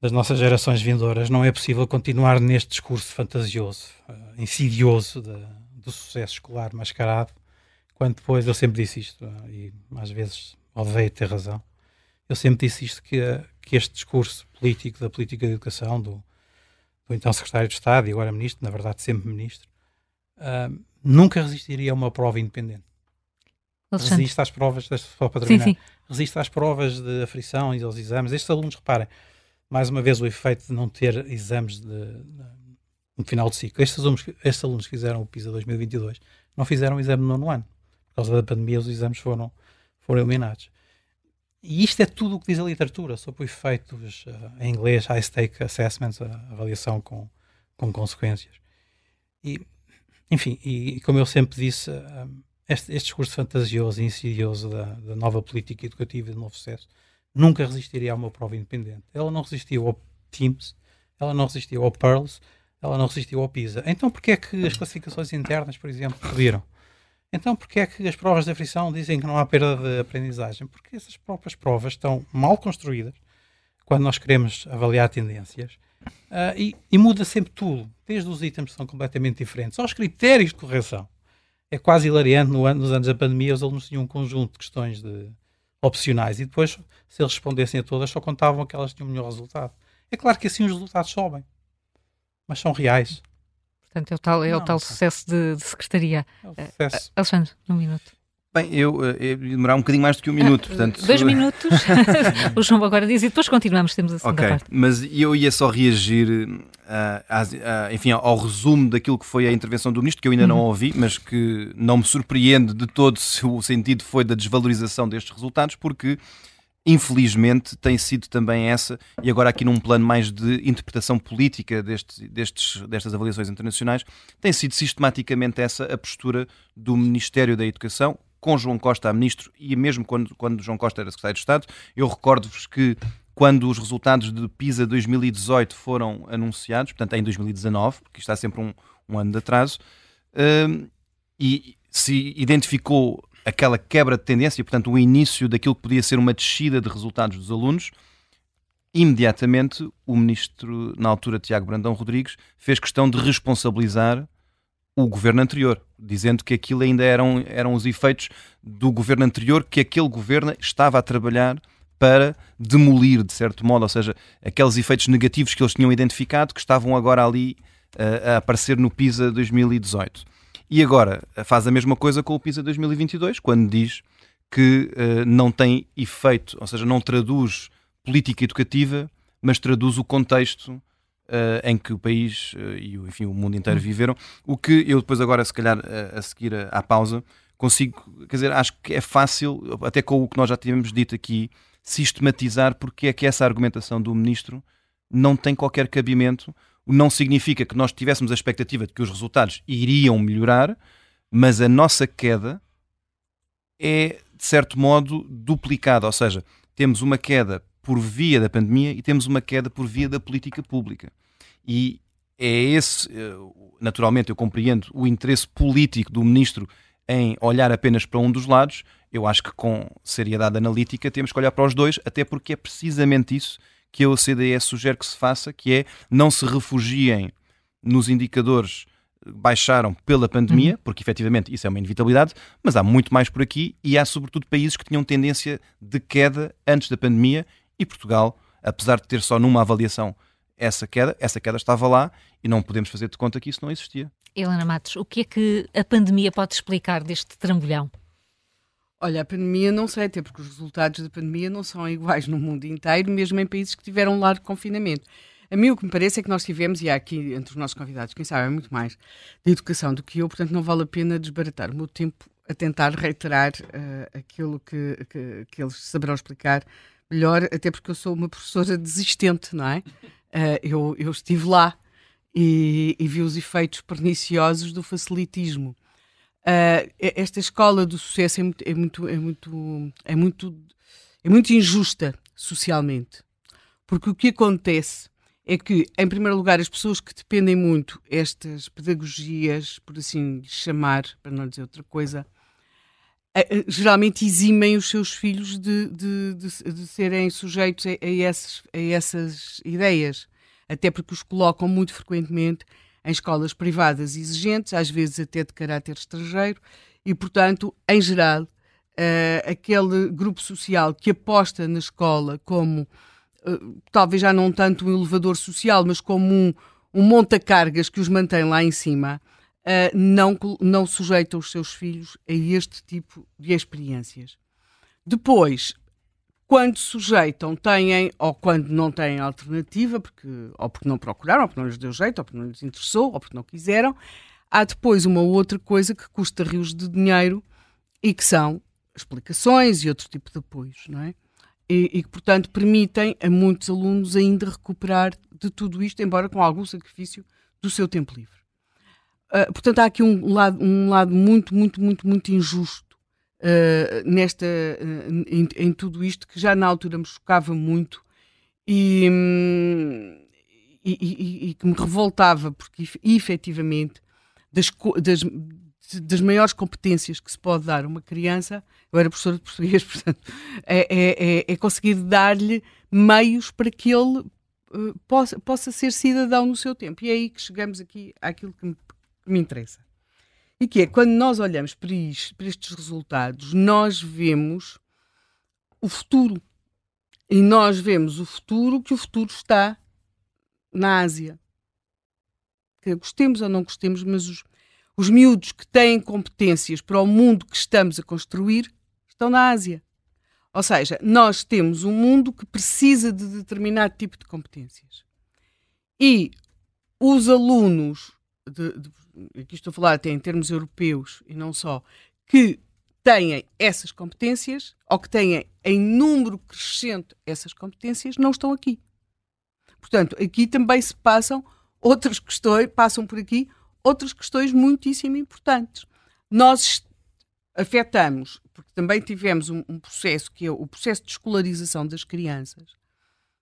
das nossas gerações vindouras, não é possível continuar neste discurso fantasioso, uh, insidioso de, do sucesso escolar mascarado, quando depois eu sempre disse isto, uh, e às vezes odeio ter razão, eu sempre disse isto, que, uh, que este discurso político, da política de educação, do, do então secretário de Estado e agora ministro, na verdade sempre ministro, nunca resistiria a uma prova independente. Alexandre. Resiste às provas, só para terminar, sim, sim. resiste às provas de aflição e aos exames. Estes alunos, reparem, mais uma vez o efeito de não ter exames de, de, no final de ciclo. Estes alunos, estes alunos que fizeram o PISA 2022 não fizeram o exame no nono ano. Por causa da pandemia, os exames foram, foram eliminados. E isto é tudo o que diz a literatura sobre os efeitos uh, em inglês, high stake assessments, a avaliação com, com consequências. E, enfim, e, como eu sempre disse, uh, este, este discurso fantasioso e insidioso da, da nova política educativa e do novo sucesso nunca resistiria a uma prova independente. Ela não resistiu ao Teams, ela não resistiu ao Pearls, ela não resistiu ao PISA. Então porquê é que as classificações internas, por exemplo, subiram? Então, porquê é que as provas de aflição dizem que não há perda de aprendizagem? Porque essas próprias provas estão mal construídas quando nós queremos avaliar tendências uh, e, e, muda sempre tudo, desde os itens que são completamente diferentes aos critérios de correção. É quase hilariante, no ano, nos anos da pandemia, os alunos tinham um conjunto de questões de, opcionais e depois, se eles respondessem a todas, só contavam que elas tinham o melhor resultado. É claro que assim os resultados sobem, mas são reais. Portanto, é o tal, é o tal sucesso de, de secretaria. É o sucesso. Uh, Alexandre, um minuto. Bem, eu, eh, eu demorar um bocadinho mais do que um minuto, ah, portanto... Dois minutos, o João agora diz, e depois continuamos, temos a segunda okay. parte. Mas eu ia só reagir, uh, às, uh, enfim, ao resumo daquilo que foi a intervenção do Ministro, que eu ainda uhum. não ouvi, mas que não me surpreende de todo se o sentido foi da desvalorização destes resultados, porque infelizmente tem sido também essa, e agora aqui num plano mais de interpretação política destes, destes, destas avaliações internacionais, tem sido sistematicamente essa a postura do Ministério da Educação, com João Costa a ministro e mesmo quando, quando João Costa era secretário de Estado. Eu recordo-vos que quando os resultados de PISA 2018 foram anunciados, portanto em 2019, porque está sempre um, um ano de atraso, um, e se identificou aquela quebra de tendência, portanto, o início daquilo que podia ser uma descida de resultados dos alunos, imediatamente o ministro, na altura, Tiago Brandão Rodrigues, fez questão de responsabilizar o governo anterior, dizendo que aquilo ainda eram, eram os efeitos do governo anterior, que aquele governo estava a trabalhar para demolir, de certo modo, ou seja, aqueles efeitos negativos que eles tinham identificado, que estavam agora ali uh, a aparecer no PISA 2018. E agora faz a mesma coisa com o PISA 2022, quando diz que uh, não tem efeito, ou seja, não traduz política educativa, mas traduz o contexto uh, em que o país uh, e enfim, o mundo inteiro hum. viveram. O que eu depois agora, se calhar, a seguir à pausa, consigo, quer dizer, acho que é fácil, até com o que nós já tínhamos dito aqui, sistematizar porque é que essa argumentação do ministro não tem qualquer cabimento, não significa que nós tivéssemos a expectativa de que os resultados iriam melhorar, mas a nossa queda é, de certo modo, duplicada. Ou seja, temos uma queda por via da pandemia e temos uma queda por via da política pública. E é esse, eh, naturalmente, eu compreendo o interesse político do ministro em olhar apenas para um dos lados. Eu acho que com seriedade analítica temos que olhar para os dois, até porque é precisamente isso que a OCDE sugere que se faça, que é não se refugiem nos indicadores baixaram pela pandemia, uhum. porque efetivamente isso é uma inevitabilidade, mas há muito mais por aqui e há sobretudo países que tinham tendência de queda antes da pandemia e Portugal, apesar de ter só numa avaliação essa queda, essa queda estava lá e não podemos fazer de conta que isso não existia. Helena Matos, o que é que a pandemia pode explicar deste trambolhão? Olha, a pandemia não sei, até porque os resultados da pandemia não são iguais no mundo inteiro, mesmo em países que tiveram largo confinamento. A mim o que me parece é que nós tivemos, e há aqui entre os nossos convidados, quem sabe, é muito mais de educação do que eu, portanto não vale a pena desbaratar o meu tempo a tentar reiterar uh, aquilo que, que, que, eles saberão explicar melhor, até porque eu sou uma professora desistente, não é? Uh, eu, eu estive lá e, e vi os efeitos perniciosos do facilitismo. Uh, esta escola do sucesso é muito, é muito, é muito, é muito, é muito injusta socialmente, porque o que acontece é que, em primeiro lugar, as pessoas que dependem muito estas pedagogias, por assim chamar, para não dizer outra coisa, uh, geralmente eximem os seus filhos de, de, de, de serem sujeitos a, a, a essas ideias, até porque os colocam muito frequentemente em escolas privadas exigentes, às vezes até de caráter estrangeiro, e, portanto, em geral, uh, aquele grupo social que aposta na escola como, uh, talvez já não tanto um elevador social, mas como um, um monta-cargas que os mantém lá em cima, uh, não, não sujeita os seus filhos a este tipo de experiências. Depois, quando sujeitam, têm, ou quando não têm alternativa, porque, ou porque não procuraram, ou porque não lhes deu jeito, ou porque não lhes interessou, ou porque não quiseram, há depois uma outra coisa que custa rios de dinheiro e que são explicações e outro tipo de apoios, não é? E, e que, portanto, permitem a muitos alunos ainda recuperar de tudo isto, embora com algum sacrifício do seu tempo livre. Uh, portanto, há aqui um lado, um lado muito, muito, muito, muito injusto uh, nesta, uh, em, em, tudo isto que já na altura me chocava muito e, um, e, e, e que me revoltava, porque efetivamente das, das, das maiores competências que se pode dar a uma criança, eu era professora de português, portanto, é, é, é, é conseguir dar-lhe meios para que ele uh, possa, possa ser cidadão no seu tempo. E é aí que chegamos aqui àquilo que me, que me interessa. E que é, quando nós olhamos para, isto, para estes resultados, nós vemos o futuro. E nós vemos o futuro, que o futuro está na Ásia. Que gostemos ou não gostemos, mas os, os miúdos que têm competências para o mundo que estamos a construir estão na Ásia. Ou seja, nós temos um mundo que precisa de determinado tipo de competências. E os alunos, de, de, aqui estou a falar até em termos europeus e não só, que têm essas competências ou que têm em número crescente essas competências, não estão aqui. Portanto, aqui também se passam outras questões, passam por aqui outras questões muitíssimo importantes. Nós afetamos, porque também tivemos um, um, processo que é o processo de escolarização das crianças.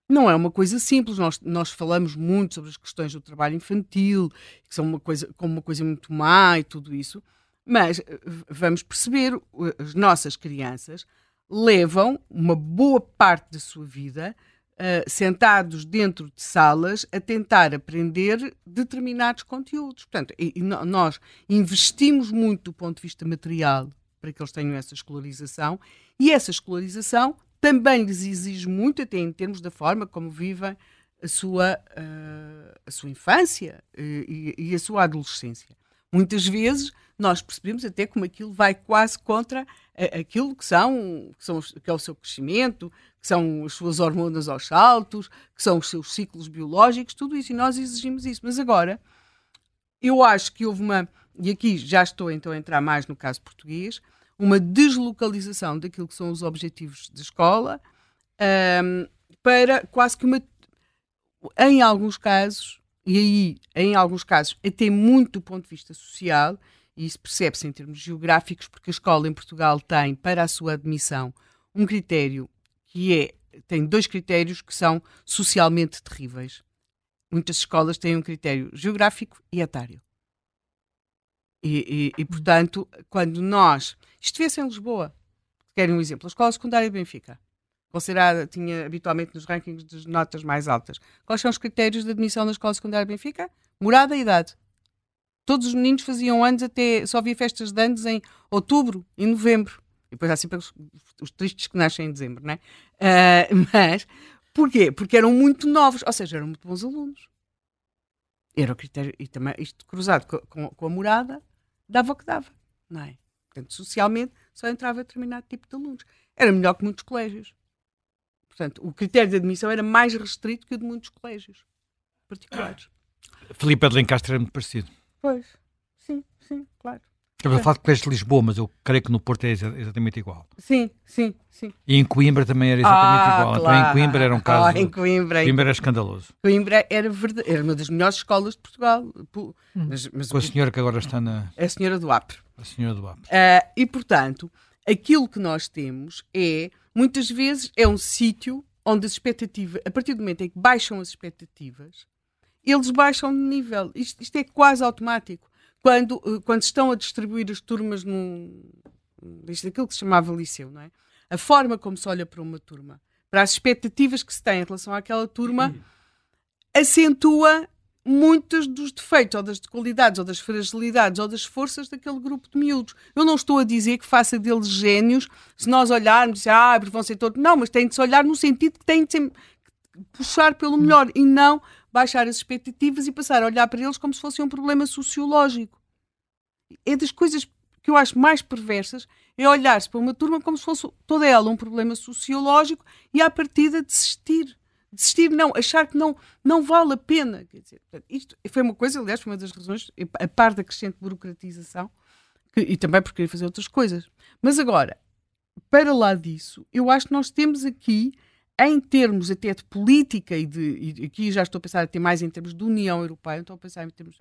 Não é uma coisa simples, nós, nós falamos muito sobre as questões do trabalho infantil, que são uma coisa, como uma coisa muito má e tudo isso, mas eh, vamos perceber, as nossas crianças levam uma boa parte da sua vida uh, sentados dentro de salas a tentar aprender determinados conteúdos. Portanto, e, e nós investimos muito do ponto de vista material para que eles tenham essa escolarização e essa escolarização também lhes exige muito, até em termos da forma como vivem a sua, uh, a sua infância e, e a sua adolescência. Muitas vezes nós percebemos até como aquilo vai quase contra aquilo que são, que são que é o seu crescimento, que são as suas hormonas aos saltos, que são os seus ciclos biológicos, tudo isso, e nós exigimos isso. Mas agora, eu acho que houve uma, e aqui já estou então a entrar mais no caso português, uma deslocalização daquilo que são os objetivos da escola um, para quase que uma, em alguns casos, e aí, em alguns casos, até muito do ponto de vista social, e isso percebe-se em termos geográficos, porque a escola em Portugal tem, para a sua admissão, um critério que é, tem dois critérios que são socialmente terríveis. Muitas escolas têm um critério geográfico e etário. E, e, e portanto, quando nós. Isto vê-se em Lisboa. Querem um exemplo? A escola secundária de Benfica, considerada, tinha habitualmente nos rankings de notas mais altas. Quais são os critérios de admissão na escola secundária de Benfica? Morada e idade. Todos os meninos faziam anos até. Só havia festas de anos em outubro e novembro. E depois há sempre os, os tristes que nascem em dezembro, não é? Uh, mas, porquê? Porque eram muito novos, ou seja, eram muito bons alunos. Era o critério, e também isto cruzado com, com, com a morada, dava o que dava, não é? Portanto, socialmente, só entrava determinado tipo de alunos. Era melhor que muitos colégios. Portanto, o critério de admissão era mais restrito que o de muitos colégios particulares. Felipe de Lencastre era muito parecido. Pois, sim, sim, claro. Estamos a falar de colégios de Lisboa, mas eu creio que no Porto é exatamente igual. Sim, sim, sim. E em Coimbra também era exatamente ah, igual. Claro. Então em Coimbra era um caso. Ah, em Coimbra. Coimbra era escandaloso. Coimbra era, era uma das melhores escolas de Portugal. Hum. Mas, mas Com a senhora que agora está na. É a senhora do APRE. A senhora do APRE. Uh, e portanto, aquilo que nós temos é, muitas vezes, é um sítio onde as expectativas, a partir do momento em que baixam as expectativas, eles baixam de nível. Isto, isto é quase automático. Quando, eh, quando estão a distribuir as turmas num. Isto é aquilo que se chamava liceu, não é? A forma como se olha para uma turma, para as expectativas que se tem em relação àquela turma, acentua muitos dos defeitos, ou das qualidades, ou das fragilidades, ou das forças daquele grupo de miúdos. Eu não estou a dizer que faça deles gênios se nós olharmos, ah, vão ser todos. Não, mas tem de se olhar no sentido que tem de se puxar pelo melhor e não baixar as expectativas e passar a olhar para eles como se fosse um problema sociológico. É das coisas que eu acho mais perversas é olhar-se para uma turma como se fosse toda ela um problema sociológico e à partida desistir. Desistir, não, achar que não, não vale a pena. Quer dizer, isto foi uma coisa, aliás, foi uma das razões, a par da crescente burocratização, que, e também por querer fazer outras coisas. Mas agora, para lá disso, eu acho que nós temos aqui em termos até de política e de e aqui já estou a pensar até mais em termos de União Europeia, estou a pensar em termos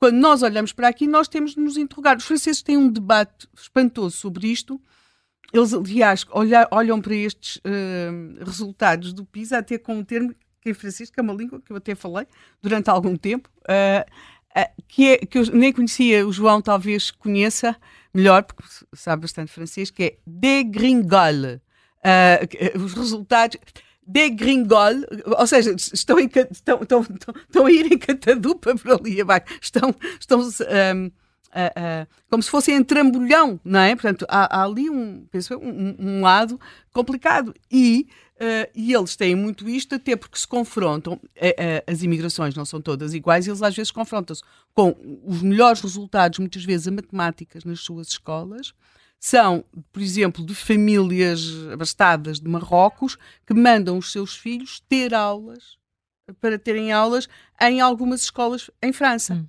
quando nós olhamos para aqui, nós temos de nos interrogar. Os franceses têm um debate espantoso sobre isto. Eles, aliás, olham para estes uh, resultados do PISA até com um termo que é francês, que é uma língua que eu até falei durante algum tempo, uh, que, é, que eu nem conhecia, o João talvez conheça melhor, porque sabe bastante francês, que é degringole. Uh, os resultados degringole, ou seja, estão, em, estão, estão, estão, a ir em catadupa por ali abaixo, estão, estão um, uh, uh, como se fossem em trambolhão, não é? Portanto, há, há ali um, penso, um, um, lado complicado e, uh, e eles têm muito isto, até porque se confrontam, as imigrações não são todas iguais, eles às vezes confrontam-se com os melhores resultados, muitas vezes a matemáticas nas suas escolas, são, por exemplo, de famílias abastadas de Marrocos que mandam os seus filhos ter aulas para terem aulas em algumas escolas em França. Hum.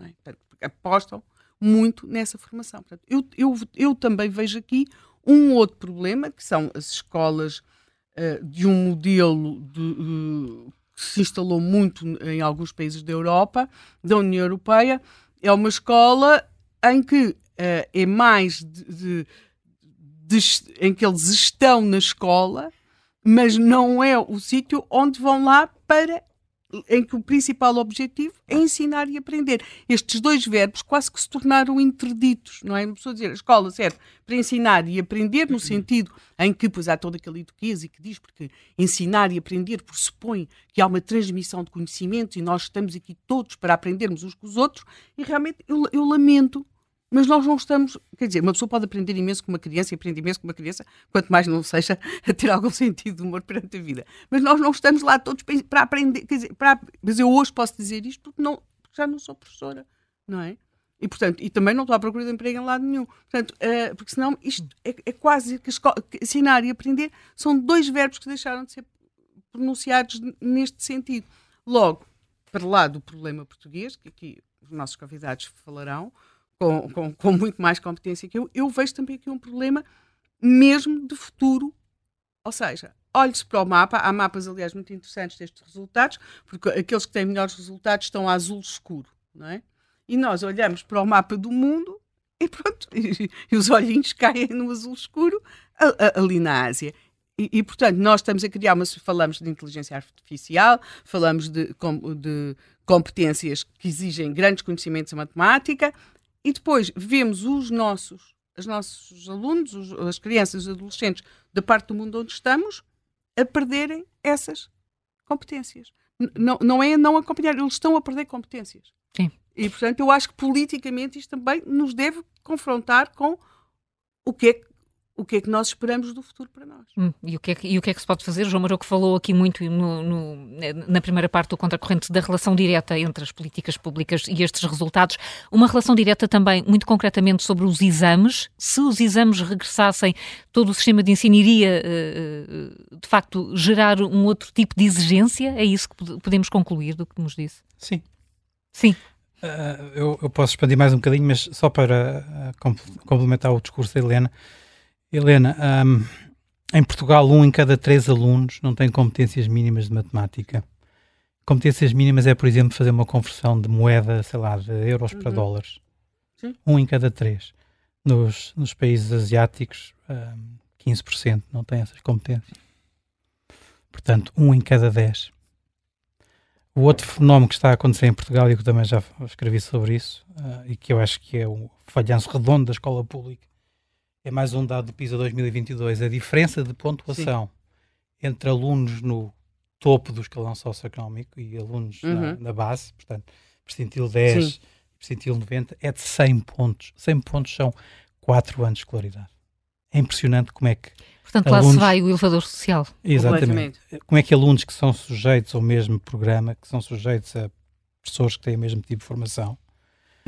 É? Portanto, apostam muito nessa formação. Portanto, eu, eu, eu também vejo aqui um outro problema, que são as escolas uh, de um modelo de, uh, que se instalou muito em alguns países da Europa, da União Europeia. É uma escola em que uh, é mais de, de, de, em que eles estão na escola, mas não é o sítio onde vão lá para em que o principal objetivo é ensinar e aprender. Estes dois verbos quase que se tornaram interditos, não é? Uma pessoa dizer a escola serve para ensinar e aprender, no sentido em que, pois há todo aquele eduquês e que diz, porque ensinar e aprender pressupõe que há uma transmissão de conhecimentos e nós estamos aqui todos para aprendermos uns com os outros, e realmente eu, eu lamento mas nós não estamos, quer dizer, uma pessoa pode aprender imenso com uma criança e aprende imenso com uma criança, quanto mais não seja a ter algum sentido de humor perante a vida. Mas nós não estamos lá todos para aprender, quer dizer, para, mas eu hoje posso dizer isto porque, não, porque já não sou professora, não é? E, portanto, e também não estou à procura de emprego em lado nenhum. Portanto, uh, porque senão isto é, é quase que, que ensinar e aprender são dois verbos que deixaram de ser pronunciados neste sentido. Logo, para lá do problema português, que aqui os nossos convidados falarão, com, com, com muito mais competência que eu, eu vejo também aqui um problema mesmo de futuro. Ou seja, olhe-se para o mapa, há mapas, aliás, muito interessantes destes resultados, porque aqueles que têm melhores resultados estão a azul escuro, não é? E nós olhamos para o mapa do mundo e pronto, e, e os olhinhos caem no azul escuro ali na Ásia. E, e, portanto, nós estamos a criar uma. Falamos de inteligência artificial, falamos de, de competências que exigem grandes conhecimentos em matemática, e depois vemos os nossos, os nossos alunos, os, as crianças, os adolescentes da parte do mundo onde estamos, a perderem essas competências. N não, não é não acompanhar, eles estão a perder competências. Sim. E, portanto, eu acho que politicamente isto também nos deve confrontar com o que é que o que é que nós esperamos do futuro para nós. Hum, e, o que é que, e o que é que se pode fazer? João Maroco falou aqui muito no, no, na primeira parte do contracorrente da relação direta entre as políticas públicas e estes resultados. Uma relação direta também, muito concretamente, sobre os exames. Se os exames regressassem, todo o sistema de ensino iria, eh, eh, de facto, gerar um outro tipo de exigência? É isso que podemos concluir do que nos disse? Sim. Sim. Uh, eu, eu, posso expandir mais um bocadinho, mas só para uh, complementar o discurso da Helena. Helena, um, em Portugal, um em cada três alunos não tem competências mínimas de matemática. Competências mínimas é, por exemplo, fazer uma conversão de moeda, sei lá, de euros uhum. para dólares. Sim. Um em cada três. Nos, nos países asiáticos, um, 15% não tem essas competências. Portanto, um em cada dez. O outro fenómeno que está a acontecer em Portugal, e que eu também já escrevi sobre isso, uh, e que eu acho que é o falhanço redondo da escola pública, é mais um dado do PISA 2022, a diferença de pontuação Sim. entre alunos no topo do escalão socioeconómico e alunos uhum. na, na, base, portanto, percentil 10, Sim. percentil 90, é de 100 pontos. 100 pontos são 4 anos de escolaridade. É impressionante como é que. Portanto, alunos, lá se vai o elevador social. Exatamente. Como é que alunos que são sujeitos ao mesmo programa, que são sujeitos a professores que têm o mesmo tipo de formação,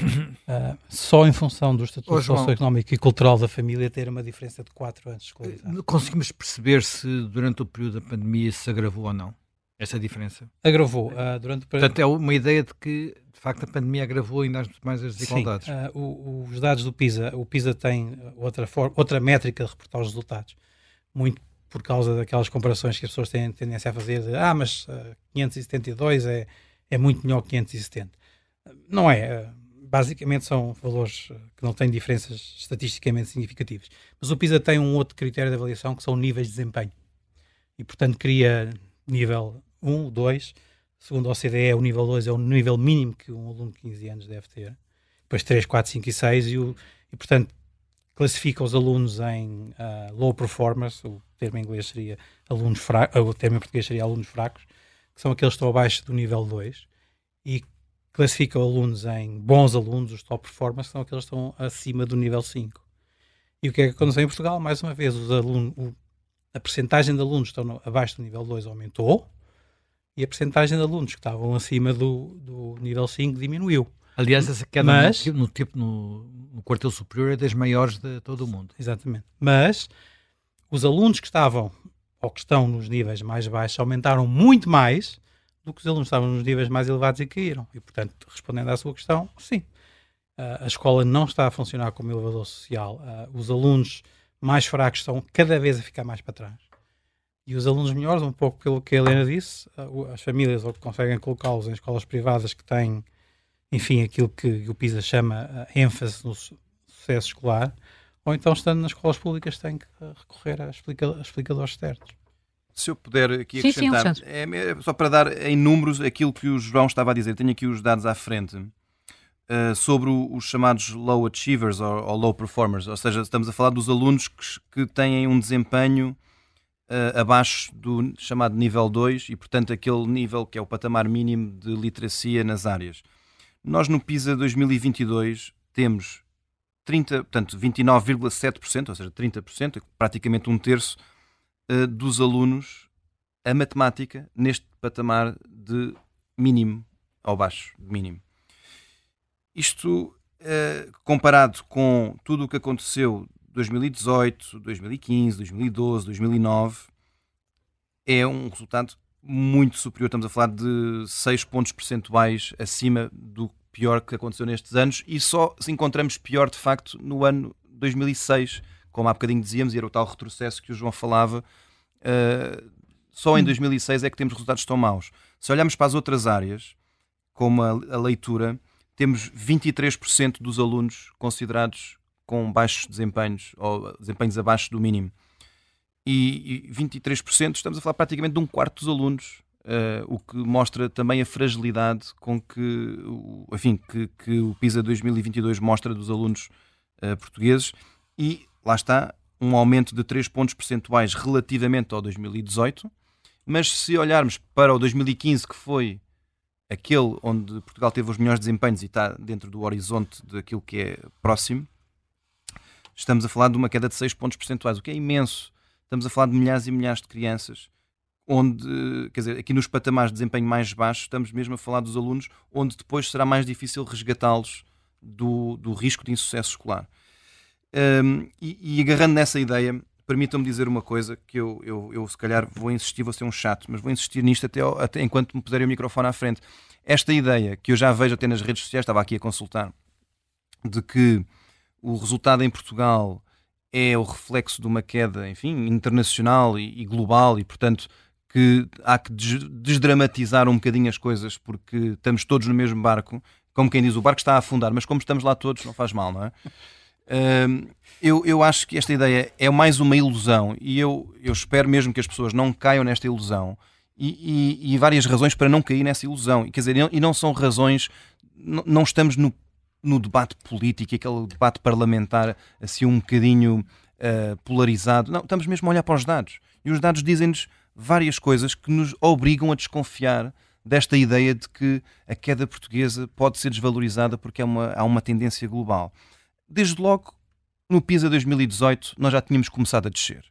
Uh, só em função do estatuto oh, socioeconómico e cultural da família ter uma diferença de 4 anos de escolaridade. Conseguimos perceber se durante o período da pandemia se agravou ou não essa diferença? Agravou. Uh, durante o... Portanto, é uma ideia de que de facto a pandemia agravou ainda mais as desigualdades. Sim, uh, o, os dados do PISA, o PISA tem outra, forma, outra métrica de reportar os resultados, muito por causa daquelas comparações que as pessoas têm tendência a fazer de, ah, mas uh, 572 é, é muito melhor que 570. Não é basicamente são valores eh, que não têm diferenças estatisticamente significativas. Mas o PISA tem um outro critério de avaliação que são níveis de desempenho. E, portanto, cria nível 1, 2, segundo a OCDE, o nível 2 é o nível mínimo que um aluno de 15 anos deve ter. Depois 3, 4, 5 e 6, e, o, e portanto classifica os alunos em uh, low performers, o termo em inglês seria alunos fracos, o termo em português seria alunos fracos, que são aqueles que estão abaixo do nível 2, e classifica alunos em bons alunos, os top performers, que são aqueles que estão acima do nível 5. E o que é que aconteceu em Portugal? Mais uma vez, os alunos, o, a percentagem de alunos que estão abaixo do nível 2 aumentou, e a percentagem de alunos que estavam acima do, do nível 5 diminuiu. Aliás, essa queda Mas, no, no, tipo, no, no quartel superior é das maiores de todo o mundo. Exatamente. Mas os alunos que estavam ou que estão nos níveis mais baixos aumentaram muito mais do que os alunos que estavam nos níveis mais elevados e caíram. E, portanto, respondendo à sua questão, sim. Uh, a escola não está a funcionar como elevador social. Uh, os alunos mais fracos estão cada vez a ficar mais para trás. E os alunos melhores, um pouco pelo que a Helena disse, uh, as famílias ou conseguem colocá-los em escolas privadas que têm enfim, aquilo que o PISA chama ênfase no sucesso escolar, ou então estando nas escolas públicas tem que recorrer a, explica a explicadores externos. Se eu puder aqui acrescentar, sim, sim, é, é, só para dar em números aquilo que o João estava a dizer, tenho aqui os dados à frente uh, sobre o, os chamados low achievers ou, ou, low performers, ou seja, estamos a falar dos alunos que, que têm um desempenho uh, abaixo do chamado nível 2 e, portanto, aquele nível que é o patamar mínimo de literacia nas áreas. Nós no PISA 2022 temos 30, portanto, 29,7%, ou seja, 30%, praticamente um terço uh, dos alunos a matemática neste patamar de mínimo ao baixo, de mínimo. Isto uh, comparado com tudo o que aconteceu 2018, 2015, 2012, 2009, é um resultado muito superior. Estamos a falar de 6 pontos percentuais acima do pior que aconteceu nestes anos e só se encontramos pior de facto no ano 2006, como há bocadinho dizíamos, e era o tal retrocesso que o João falava. Uh, só em 2006 hum. é que temos resultados tão maus. Se olharmos para as outras áreas, como a, a leitura, temos 23% dos alunos considerados com baixos desempenhos ou desempenhos abaixo do mínimo e, e 23% estamos a falar praticamente de um quarto dos alunos, uh, o que mostra também a fragilidade com que, enfim, que, que o PISA 2022 mostra dos alunos uh, portugueses e lá está um aumento de 3 pontos percentuais relativamente ao 2018, mas se olharmos para o 2015 que foi aquele onde Portugal teve os melhores desempenhos e está dentro do horizonte daquilo que é próximo, estamos a falar de uma queda de 6 pontos percentuais, o que é imenso estamos a falar de milhares e milhares de crianças, onde, quer dizer, aqui nos patamares de desempenho mais baixos, estamos mesmo a falar dos alunos, onde depois será mais difícil resgatá-los do, do risco de insucesso escolar. Um, e, e, agarrando nessa ideia, permitam-me dizer uma coisa que eu, eu, eu, se calhar vou insistir, vou ser um chato, mas vou insistir nisto até, até enquanto me puserem o microfone à frente. Esta ideia que eu já vejo até nas redes sociais, estava aqui a consultar, de que o resultado em Portugal é o reflexo de uma queda, enfim, internacional e, e global e, portanto, que há que desdramatizar um bocadinho as coisas porque estamos todos no mesmo barco. Como quem diz, o barco está a afundar, mas como estamos lá todos, não faz mal, não é? Eu, eu acho que esta ideia é mais uma ilusão e eu, eu espero mesmo que as pessoas não caiam nesta ilusão e, e, e várias razões para não cair nessa ilusão. E, quer dizer, e não são razões, não, não estamos no no debate político, aquele debate parlamentar assim um bocadinho uh, polarizado. Não, estamos mesmo a olhar para os dados. E os dados dizem-nos várias coisas que nos obrigam a desconfiar desta ideia de que a queda portuguesa pode ser desvalorizada porque é uma, há uma tendência global. Desde logo, no PISA 2018, nós já tínhamos começado a descer.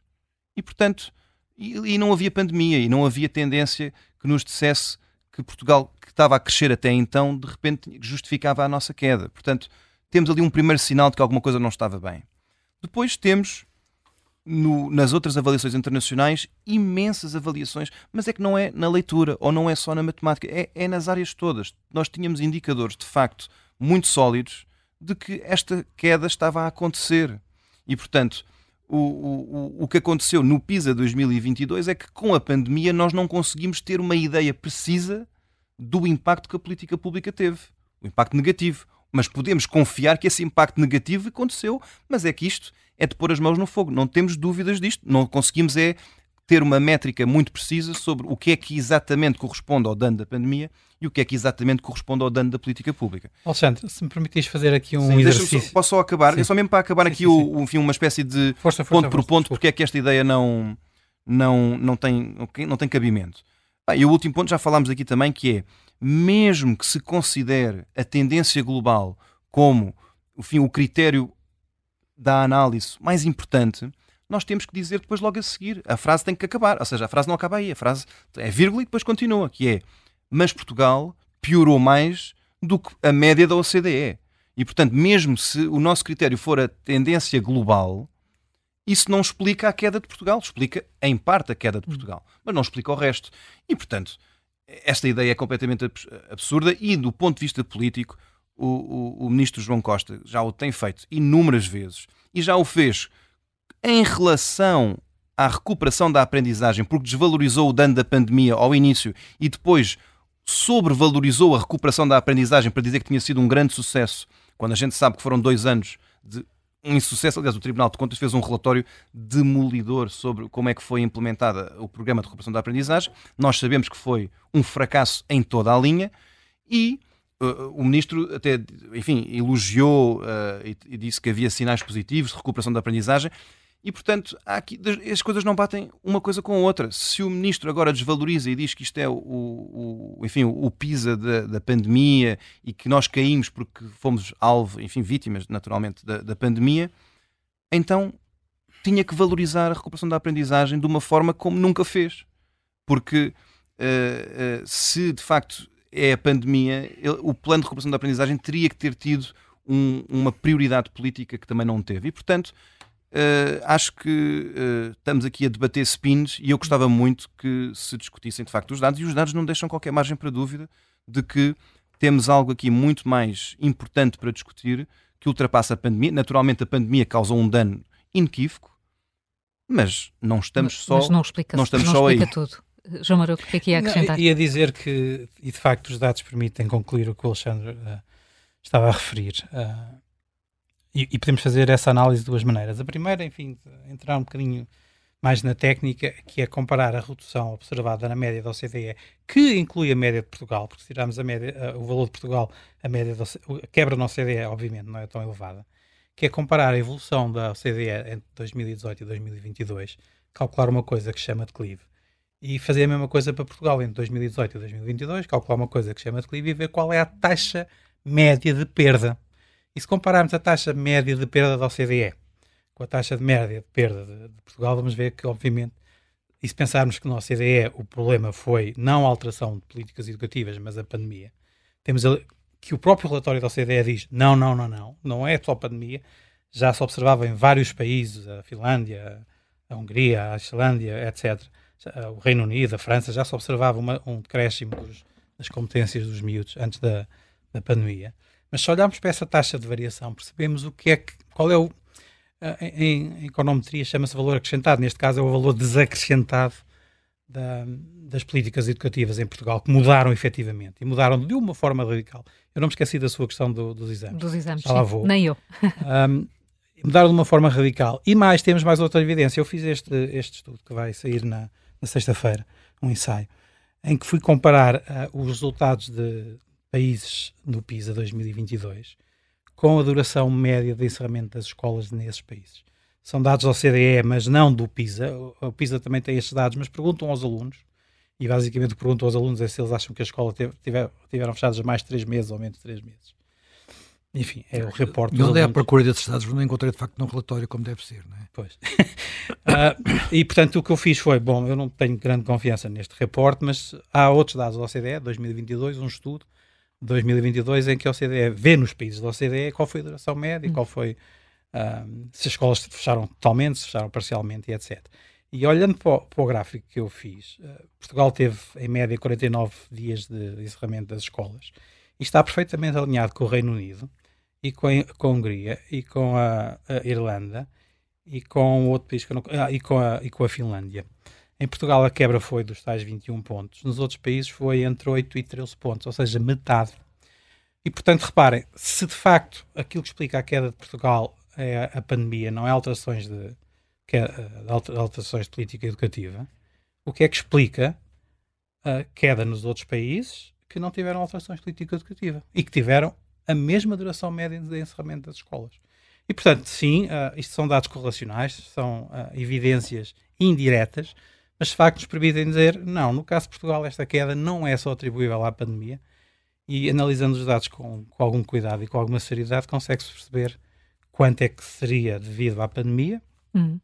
E, portanto, e, e não havia pandemia e não havia tendência que nos dissesse que Portugal, que estava a crescer até então, de repente justificava a nossa queda. Portanto, temos ali um primeiro sinal de que alguma coisa não estava bem. Depois temos, no, nas outras avaliações internacionais, imensas avaliações, mas é que não é na leitura ou não é só na matemática, é, é nas áreas todas. Nós tínhamos indicadores, de facto, muito sólidos de que esta queda estava a acontecer. E, portanto, o, o, o que aconteceu no PISA 2022 é que com a pandemia nós não conseguimos ter uma ideia precisa do impacto que a política pública teve. O impacto negativo. Mas podemos confiar que esse impacto negativo aconteceu. Mas é que isto é de pôr as mãos no fogo. Não temos dúvidas disto. Não conseguimos é ter uma métrica muito precisa sobre o que é que exatamente corresponde ao dano da pandemia e o que é que exatamente corresponde ao dano da política pública. Alexandre, se me permitis fazer aqui um sim, exercício... Só, posso só acabar? É só mesmo para acabar sim, aqui sim, o, enfim, uma espécie de força, força, ponto por ponto, porque é que esta ideia não, não, não, tem, não tem cabimento. Ah, e o último ponto, já falámos aqui também, que é, mesmo que se considere a tendência global como enfim, o critério da análise mais importante, nós temos que dizer depois logo a seguir. A frase tem que acabar. Ou seja, a frase não acaba aí. A frase é vírgula e depois continua, que é mas Portugal piorou mais do que a média da OCDE. E, portanto, mesmo se o nosso critério for a tendência global, isso não explica a queda de Portugal. Explica, em parte, a queda de Portugal. Mas não explica o resto. E, portanto, esta ideia é completamente absurda e, do ponto de vista político, o, o, o ministro João Costa já o tem feito inúmeras vezes e já o fez em relação à recuperação da aprendizagem, porque desvalorizou o dano da pandemia ao início e depois sobrevalorizou a recuperação da aprendizagem para dizer que tinha sido um grande sucesso, quando a gente sabe que foram dois anos de um insucesso. Aliás, o Tribunal de Contas fez um relatório demolidor sobre como é que foi implementada o programa de recuperação da aprendizagem. Nós sabemos que foi um fracasso em toda a linha e uh, o ministro até, enfim, elogiou uh, e, e disse que havia sinais positivos de recuperação da aprendizagem. E, portanto, aqui, as coisas não batem uma coisa com a outra. Se o ministro agora desvaloriza e diz que isto é o, o enfim, o PISA da, da, pandemia e que nós caímos porque fomos alvo, enfim, vítimas, naturalmente, da, da pandemia, então tinha que valorizar a recuperação da aprendizagem de uma forma como nunca fez. Porque uh, uh, se de facto é a pandemia, ele, o plano de recuperação da aprendizagem teria que ter tido um, uma prioridade política que também não teve. E, portanto, Uh, acho que uh, estamos aqui a debater spins e eu gostava muito que se discutissem de facto os dados e os dados não deixam qualquer margem para dúvida de que temos algo aqui muito mais importante para discutir que ultrapassa a pandemia. Naturalmente a pandemia causou um dano inequívoco, mas não estamos só mas não, explica, não estamos não só explica aí. tudo. João Maruco, o que é que ia acrescentar? Não, ia dizer que, e de facto os dados permitem concluir o que o Alexandre uh, estava a referir. Uh, e, podemos fazer essa análise de duas maneiras. A primeira, enfim, entrar um bocadinho mais na técnica, que é comparar a redução observada na média da OCDE, que inclui a média de Portugal, porque se tirarmos a média, uh, o valor de Portugal, a, média da, a quebra na OCDE, obviamente, não é tão elevada, que é comparar a evolução da OCDE entre 2018 e 2022, calcular uma coisa que chama declive, e fazer a mesma coisa para Portugal entre 2018 e 2022, calcular uma coisa que chama declive e ver qual é a taxa média de perda. E se compararmos a taxa média de perda da OCDE com a taxa de média de perda de, de Portugal, vamos ver que, obviamente, e se pensarmos que na OCDE o problema foi não a alteração de políticas educativas, mas a pandemia, temos que o próprio relatório da OCDE diz não, não, não, não, não é só pandemia, já se observava em vários países, a Finlândia, a Hungria, a Islândia, etc., o Reino Unido, a França, já se observava uma, um decréscimo das competências dos miúdos antes da, da pandemia. Mas se olharmos para essa taxa de variação, percebemos o que é que, qual é o, em, em econometria chama-se valor acrescentado, neste caso é o valor desacrescentado da, das políticas educativas em Portugal, que mudaram efetivamente, e mudaram de uma forma radical. Eu não me esqueci da sua questão do, dos exames. Dos exames, Já lá vou. nem eu. um, mudaram de uma forma radical. E mais, temos mais outra evidência. Eu fiz este, este estudo que vai sair na, na sexta-feira, um ensaio, em que fui comparar uh, os resultados de, países no PISA 2022, com a duração média de encerramento das escolas nesses países. São dados da OCDE, mas não do PISA. O PISA também tem estes dados, mas perguntam aos alunos, e basicamente perguntam aos alunos é se eles acham que a escola tiver, tiveram fechadas mais de 3 meses ou menos de 3 meses. Enfim, é o reporte. Onde é a procura desses dados? Não encontrei de facto num relatório como deve ser, não é? Pois. uh, e portanto o que eu fiz foi: bom, eu não tenho grande confiança neste reporte, mas há outros dados da OCDE, 2022, um estudo 2022 em que a OCDE vê nos países da OCDE qual foi a duração média, qual foi uh, se as escolas fecharam totalmente, se fecharam parcialmente e etc. E olhando para o, para o gráfico que eu fiz, uh, Portugal teve em média 49 dias de encerramento das escolas e está perfeitamente alinhado com o Reino Unido e com a, com a Hungria e com a, a, Irlanda e com outro país que não, ah, e, com a, e com a Finlândia. Em Portugal a quebra foi dos tais 21 pontos, nos outros países foi entre 8 e 13 pontos, ou seja, metade. E portanto, reparem, se de facto aquilo que explica a queda de Portugal é a pandemia, não é alterações de, é, alterações de política educativa, o que é que explica a queda nos outros países que não tiveram alterações político-educativa e que tiveram a mesma duração média de encerramento das escolas. E, portanto, sim, uh, isto são dados correlacionais, são uh, evidências indiretas, mas de facto nos permitem dizer, não, no caso de Portugal esta queda não é só atribuível à pandemia, e analisando os dados com, com algum cuidado e com alguma seriedade, consegue-se perceber quanto é que seria devido à pandemia hum.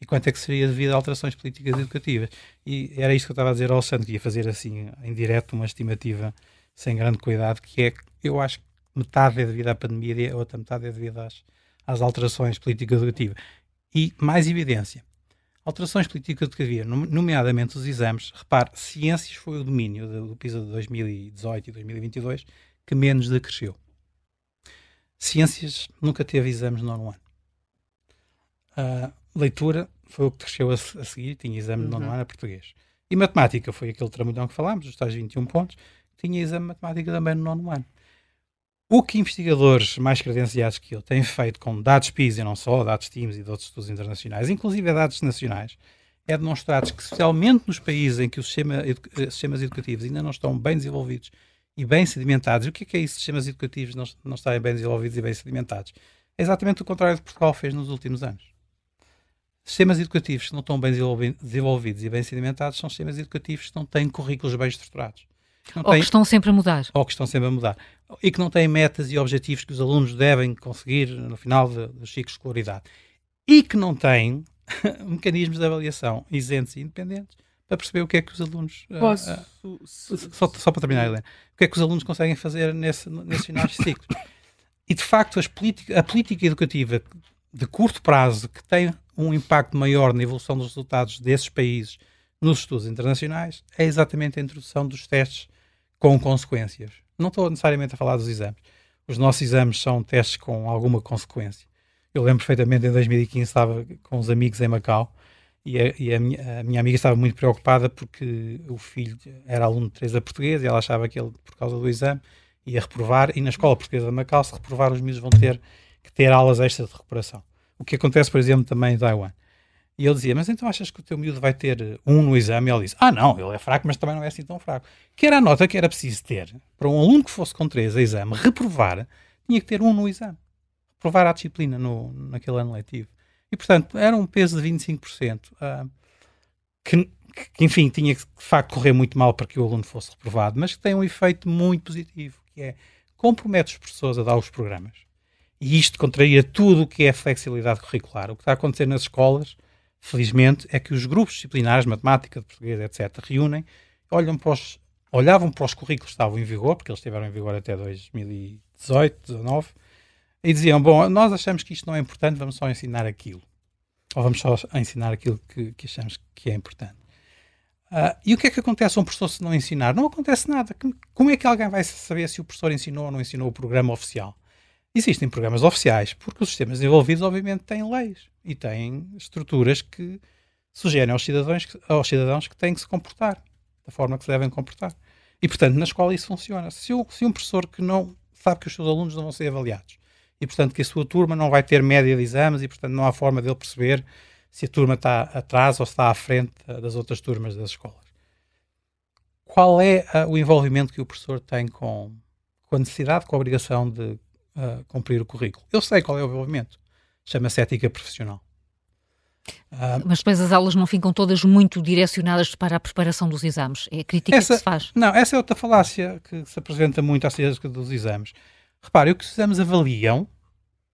e quanto é que seria devido a alterações políticas educativas. E era isto que eu estava a dizer ao Santo, que ia fazer assim, em direto, uma estimativa sem grande cuidado, que é que eu acho que metade é devido à pandemia e a outra metade é devido às, às alterações políticas educativas. E mais evidência. Alterações políticas educativas, nomeadamente os exames. Repare, ciências foi o domínio do PISA de 2018 e 2022 que menos decresceu. Ciências nunca teve exames no nono ano. Uh, leitura foi o que cresceu a, a seguir, tinha exame uhum. no nono ano a português. E matemática foi aquele tramulhão que falámos, os tais 21 pontos, tinha exame de matemática também no nono ano. O que investigadores mais credenciados que eu têm feito com dados PISA, e não só, dados TIMS e de outros estudos internacionais, inclusive dados nacionais, é demonstrar que, especialmente nos países em que os sistema, eh, sistemas educativos ainda não estão bem desenvolvidos e bem sedimentados, e o que é, que é isso, sistemas educativos não, não estarem bem desenvolvidos e bem sedimentados? É exatamente o contrário do que Portugal fez nos últimos anos. Sistemas educativos que não estão bem desenvolvidos e bem sedimentados são sistemas educativos que não têm currículos bem estruturados. Ou tem, que estão sempre a mudar. Ou que estão sempre a mudar. E que não têm metas e objetivos que os alunos devem conseguir no final dos ciclos de escolaridade. E que não têm mecanismos de avaliação isentos e independentes para perceber o que é que os alunos. Ah, Posso? Uh, uh, só, só, para terminar, Helena. O que é que os alunos conseguem fazer nesse, nesse finais de ciclo. E de facto, as a política educativa de curto prazo, que tem um impacto maior na evolução dos resultados desses países nos estudos internacionais, é exatamente a introdução dos testes com consequências. Não estou necessariamente a falar dos exames. Os nossos exames são testes com alguma consequência. Eu lembro perfeitamente, em 2015 estava com os amigos em Macau e, a, e a, minha, a, minha, amiga estava muito preocupada porque o filho era aluno de Teresa Portuguesa e ela achava que ele, por causa do exame, ia reprovar e na escola portuguesa de Macau, se reprovar, os miúdos vão ter que ter aulas extras de recuperação. O que acontece, por exemplo, também em Taiwan. E ele dizia, mas então achas que o teu miúdo vai ter um no exame? E ele disse, ah não, ele é fraco, mas também não é assim tão fraco. Que era a nota que era preciso ter para um aluno que fosse com três a exame, reprovar, tinha que ter um no exame. Reprovar a disciplina no, naquele ano letivo. E, portanto, era um peso de 25%, uh, que, que, enfim, tinha que, de facto, correr muito mal para que o aluno fosse reprovado, mas que tem um efeito muito positivo, que é, compromete os professores a dar os programas. E isto contraria tudo o que é flexibilidade curricular. O que está a acontecer nas escolas felizmente, é que os grupos disciplinares, matemática, de português, etc., reúnem, olham para os, olhavam para os currículos que estavam em vigor, porque eles estiveram em vigor até 2018, 2019, e diziam: Bom, nós achamos que isto não é importante, vamos só ensinar aquilo. Ou vamos só ensinar aquilo que, que achamos que é importante. Uh, e o que é que acontece a um professor se não ensinar? Não acontece nada. Como é que alguém vai saber se o professor ensinou ou não ensinou o programa oficial? Existem programas oficiais, porque os sistemas envolvidos, obviamente, têm leis e têm estruturas que sugerem aos cidadãos, aos cidadãos que têm que se comportar da forma que se devem comportar. E, portanto, na escola isso funciona. Se, se um professor que não sabe que os seus alunos não vão ser avaliados e, portanto, que a sua turma não vai ter média de exames e, portanto, não há forma dele perceber se a turma está atrás ou se está à frente das outras turmas das escolas. Qual é o envolvimento que o professor tem com, com a necessidade, com a obrigação de uh, cumprir o currículo. Eu sei qual é o envolvimento. Chama-se ética profissional. Uh, Mas depois as aulas não ficam todas muito direcionadas para a preparação dos exames. É a crítica essa, que se faz. Não, essa é outra falácia que se apresenta muito acerca dos exames. Repare, o que os exames avaliam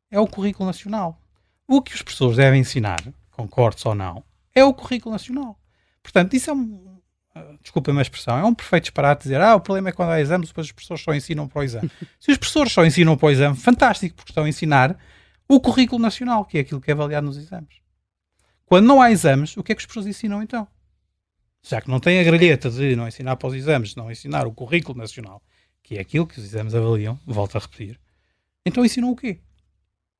é o currículo nacional. O que os professores devem ensinar, concordes ou não, é o currículo nacional. Portanto, isso é um, uh, desculpa a expressão, é um perfeito disparate dizer ah, o problema é quando há exames, depois os professores só ensinam para o exame. Se os professores só ensinam para o exame, fantástico, porque estão a ensinar o currículo nacional, que é aquilo que é avaliado nos exames. Quando não há exames, o que é que os professores ensinam então? Já que não tem a grelheta de não ensinar para os exames, não ensinar o currículo nacional, que é aquilo que os exames avaliam, volto a repetir, então ensinam o quê?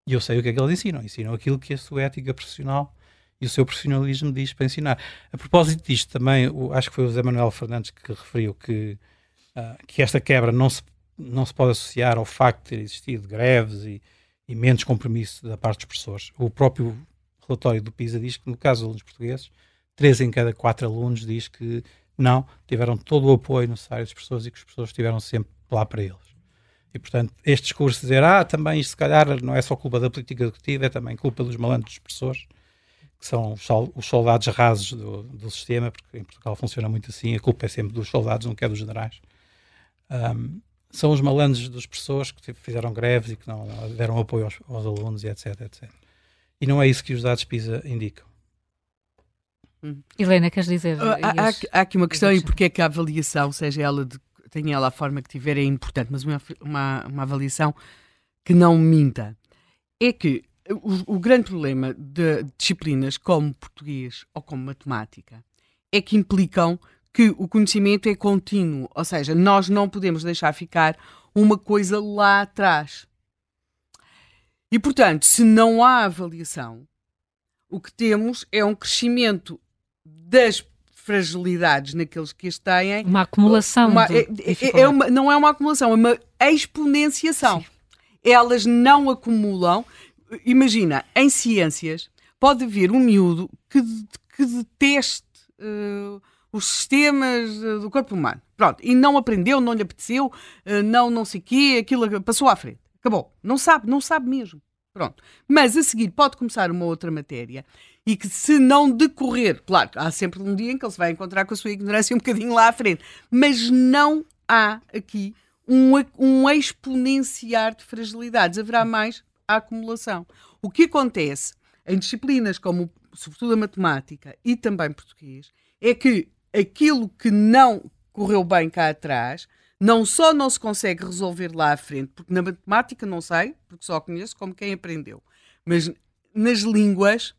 E eu sei o que é que eles ensinam. Ensinam aquilo que a sua ética profissional e o seu profissionalismo diz para ensinar. A propósito disto, também, o, acho que foi o José Manuel Fernandes que referiu que, uh, que esta quebra não se, não se pode associar ao facto de ter existido greves e, e menos compromisso da parte dos professores. O próprio relatório do PISA diz que, no caso dos alunos portugueses, três em cada quatro alunos diz que não, tiveram todo o apoio necessário das pessoas e que as pessoas estiveram sempre lá para eles. E, portanto, este discurso de dizer, ah, também isto se calhar não é só culpa da política executiva, é também culpa dos malandros expressores, que são os soldados rasos do, do, sistema, porque em Portugal funciona muito assim, a culpa é sempre dos soldados, não é dos generais. Um, são os malandros dos pessoas que fizeram greves e que não deram apoio aos, aos, alunos e etc, etc. E não é isso que os dados PISA indicam. Hum. Helena, queres dizer? Uh, há, há, aqui uma questão, e porque é que a avaliação, seja ela de tenha ela a forma que tiver, é importante, mas uma, uma, uma avaliação que não minta. É que o, o, grande problema de disciplinas como português ou como matemática é que implicam que o conhecimento é contínuo, ou seja, nós não podemos deixar ficar uma coisa lá atrás. E, portanto, se não há avaliação, o que temos é um crescimento das fragilidades naqueles que as têm. Uma acumulação. Uma, é, é, é uma, não é uma acumulação, é uma exponenciação. Sim. Elas não acumulam. Imagina, em ciências, pode haver um miúdo que, que deteste uh, os sistemas uh, do corpo humano. Pronto. E não aprendeu, não lhe apeteceu, uh, não, não sei o quê, aquilo passou à frente. Acabou. Não sabe, não sabe mesmo. Pronto. Mas a seguir pode começar uma outra matéria e que se não decorrer, claro, há sempre um dia em que ele se vai encontrar com a sua ignorância um bocadinho lá à frente, mas não há aqui um, um exponenciar de fragilidades, haverá mais a acumulação. O que acontece em disciplinas como, sobretudo a matemática e também português, é que aquilo que não correu bem cá atrás, não só não se consegue resolver lá à frente, porque na matemática não sei, porque só conheço como quem aprendeu, mas nas línguas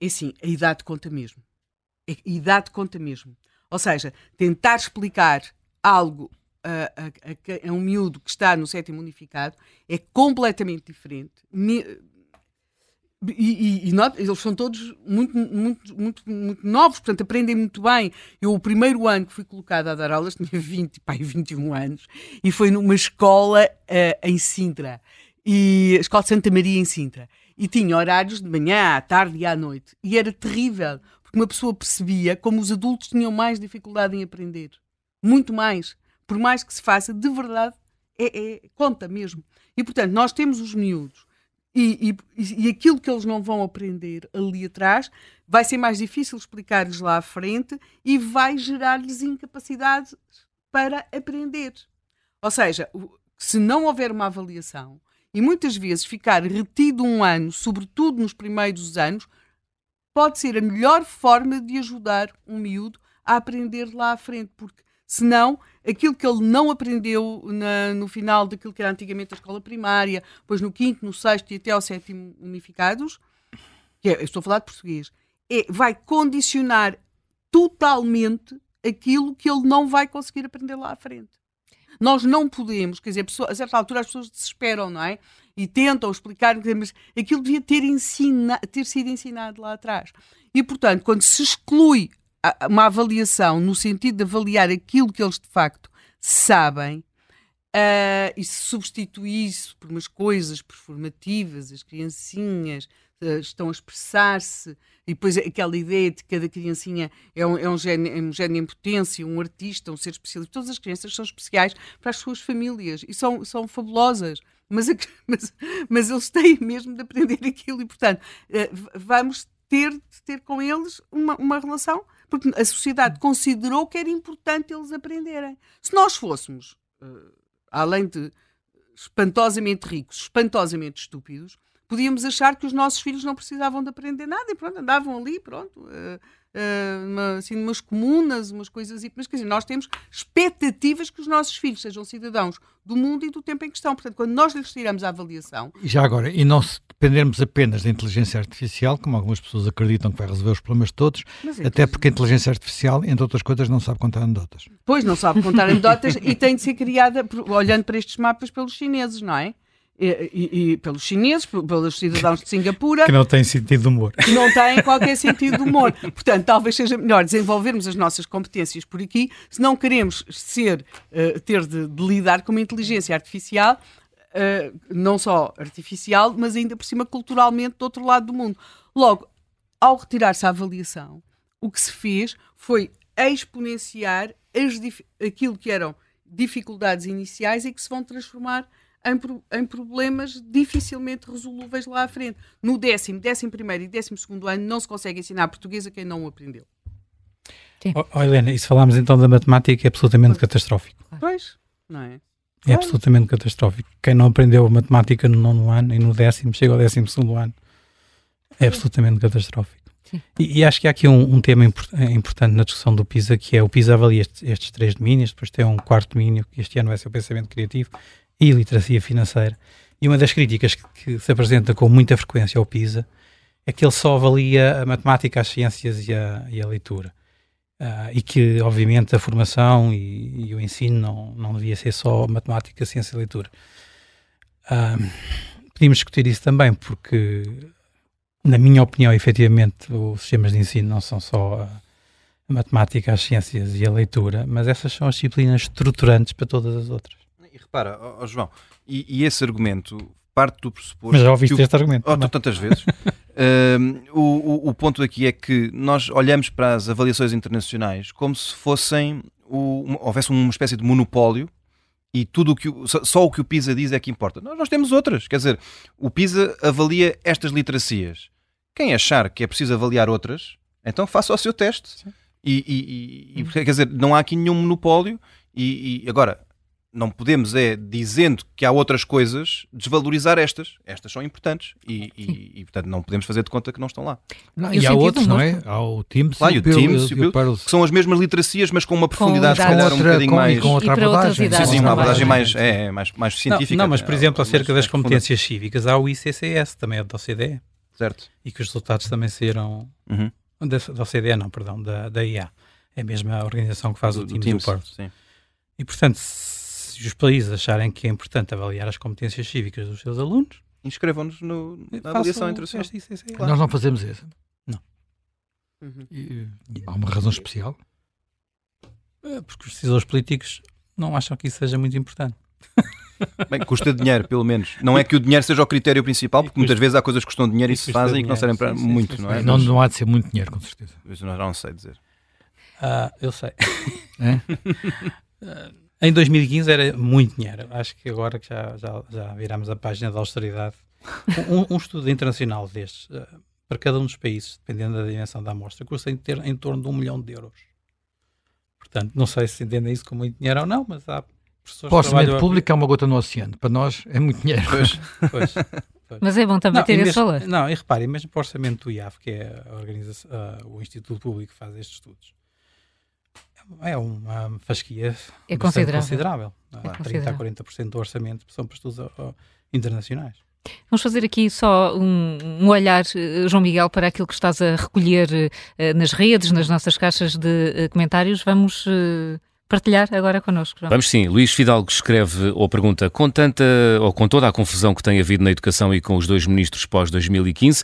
é assim, a idade conta mesmo. A idade conta mesmo. Ou seja, tentar explicar algo a, a, a, um miúdo que está no sétimo unificado é completamente diferente. E, e, e not, eles são todos muito, muito, muito, muito novos, portanto aprendem muito bem. Eu, o primeiro ano que fui colocada a dar aulas, tinha 20, pai, 21 anos, e foi numa escola uh, em Sintra, e, a Escola de Santa Maria em Sintra e tinha horários de manhã, à tarde e à noite. E era terrível, porque uma pessoa percebia como os adultos tinham mais dificuldade em aprender. Muito mais. Por mais que se faça, de verdade, é, é conta mesmo. E, portanto, nós temos os miúdos. E, e, e, aquilo que eles não vão aprender ali atrás vai ser mais difícil explicar-lhes lá à frente e vai gerar-lhes incapacidade para aprender. Ou seja, se não houver uma avaliação, e muitas vezes ficar retido um ano, sobretudo nos primeiros anos, pode ser a melhor forma de ajudar um miúdo a aprender lá à frente, porque senão aquilo que ele não aprendeu na, no final daquilo que era antigamente a escola primária, depois no quinto, no sexto e até ao sétimo unificados, que é, estou a falar de português, é, vai condicionar totalmente aquilo que ele não vai conseguir aprender lá à frente. Nós não podemos, quer dizer, a certa altura as pessoas desesperam, não é? E tentam explicar, mas aquilo devia ter, ensina, ter sido ensinado lá atrás. E, portanto, quando se exclui uma avaliação no sentido de avaliar aquilo que eles de facto sabem, Uh, e se substitui isso por umas coisas performativas, as criancinhas uh, estão a expressar-se, e depois aquela ideia de que cada criancinha é um, é um, gênio, é um em potência, um artista, um ser especialista. Todas as crianças são especiais para as suas famílias e são, são fabulosas. Mas, mas, mas eles têm mesmo de aprender aquilo e, portanto, uh, vamos ter de ter com eles uma, uma relação, porque a sociedade considerou que era importante eles aprenderem. Se nós fôssemos além de espantosamente ricos, espantosamente estúpidos, podíamos achar que os nossos filhos não precisavam de aprender nada e pronto, andavam ali, pronto, uh, uh, uma, assim, umas comunas, umas coisas. Mas quer dizer, nós temos expectativas que os nossos filhos sejam cidadãos do mundo e do tempo em questão. Portanto, quando nós lhes tiramos a avaliação. E já agora, e não se dependermos apenas da inteligência artificial, como algumas pessoas acreditam que vai resolver os problemas todos, é até porque a inteligência artificial, entre outras coisas, não sabe contar anedotas. Pois, não sabe contar anedotas e tem de ser criada, olhando para estes mapas, pelos chineses, não é? E, e, e, pelos chineses, pelos cidadãos de Singapura. Que não têm sentido de humor. Que não têm qualquer sentido de humor. Portanto, talvez seja melhor desenvolvermos as nossas competências por aqui, se não queremos ser, uh, ter de, de, lidar com uma inteligência artificial, uh, não só artificial, mas ainda por cima culturalmente do outro lado do mundo. Logo, ao retirar-se a avaliação, o que se fez foi exponenciar aquilo que eram dificuldades iniciais e que se vão transformar em, em, problemas dificilmente resolúveis lá à frente. No décimo, décimo primeiro e décimo segundo ano não se consegue ensinar português a quem não o aprendeu. Oh, oh, Helena, e se falarmos então da matemática é absolutamente pois. catastrófico. Pois, não é? É absolutamente catastrófico. Quem não aprendeu matemática no nono ano e no décimo, chega ao décimo segundo ano, é absolutamente catastrófico. E, e, acho que há aqui um, um tema import, importante na discussão do PISA, que é o PISA avalia estes, estes, três domínios, depois tem um quarto domínio, que este ano vai ser o pensamento criativo e literacia financeira. E uma das críticas que, se apresenta com muita frequência ao PISA é que ele só avalia a matemática, as ciências e a, e a leitura. Uh, e que, obviamente, a formação e, e, o ensino não, não devia ser só matemática, ciência e leitura. Uh, podíamos discutir isso também, porque, na minha opinião, efetivamente, os sistemas de ensino não são só a, a matemática, as ciências e a leitura, mas essas são as disciplinas estruturantes para todas as outras. E repara, João, e, e, esse argumento parte do pressuposto. Mas já ouviste este argumento. Oh, tantas vezes. uh, o, o, ponto aqui é que nós olhamos para as avaliações internacionais como se fossem. O, houvesse uma espécie de monopólio e tudo o que só o que o PISA diz é que importa. Nós, nós temos outras. Quer dizer, o PISA avalia estas literacias. Quem achar que é preciso avaliar outras, então faça o seu teste. E, e, e, quer dizer, não há aqui nenhum monopólio. E, e agora, não podemos é, dizendo que há outras coisas, desvalorizar estas. Estas são importantes e, e, e portanto, não podemos fazer de conta que não estão lá. Não, e há outros, não é? Há o Teams, claro, e o, Teams e o, que são as mesmas literacias, mas com uma profundidade, com se calhar, um bocadinho com, mais... com outra abordagem. Sim, sim, uma abordagem mais, é, mais, mais científica. Não, não mas, por exemplo, acerca das competências cívicas, há o ICCS, também é da OCDE. Certo. E que os resultados também saíram... Uhum. Da, da OCDE, não, perdão, da, da IA. É a mesma organização que faz do, o Teams, Teams e o Porto. Sim. E, portanto, se os países acharem que é importante avaliar as competências cívicas dos seus alunos, inscrevam-nos na avaliação internacional. Claro. Nós não fazemos isso. Não. Uhum. E, há uma razão especial? É porque os decisores políticos não acham que isso seja muito importante. Bem, custa dinheiro, pelo menos. Não é que o dinheiro seja o critério principal, porque muitas vezes há coisas que custam dinheiro e, se fazem e que não servem para sim, muito, sim, não é? Não, não há de ser muito dinheiro, com certeza. Não, não sei dizer. Uh, eu sei. É? uh, Em 2015 era muito dinheiro. Acho que agora que já, já, já viramos a página da austeridade. Um, um estudo internacional destes, uh, para cada um dos países, dependendo da dimensão da amostra, custa em, ter, em torno de um milhão de euros. Portanto, não sei se entendem isso como muito dinheiro ou não, mas há pessoas Para o orçamento público é uma gota no oceano. Para nós é muito dinheiro. Pois, pois, pois. Mas é bom também não, ter esse valor. Não, e reparem, mesmo para o orçamento do IAF, que é a organização, uh, o Instituto Público que faz estes estudos, é uma fasquia é considerável. considerável. É considerável. 30 a 40% do orçamento são para estudos internacionais. Vamos fazer aqui só um, um, olhar, eh, João Miguel, para aquilo que estás a recolher uh, nas redes, nas nossas caixas de uh, comentários. Vamos uh, partilhar agora connosco. João. Vamos sim. Luís Fidalgo escreve ou pergunta: com tanta ou com toda a confusão que tem havido na educação e com os dois ministros pós 2015,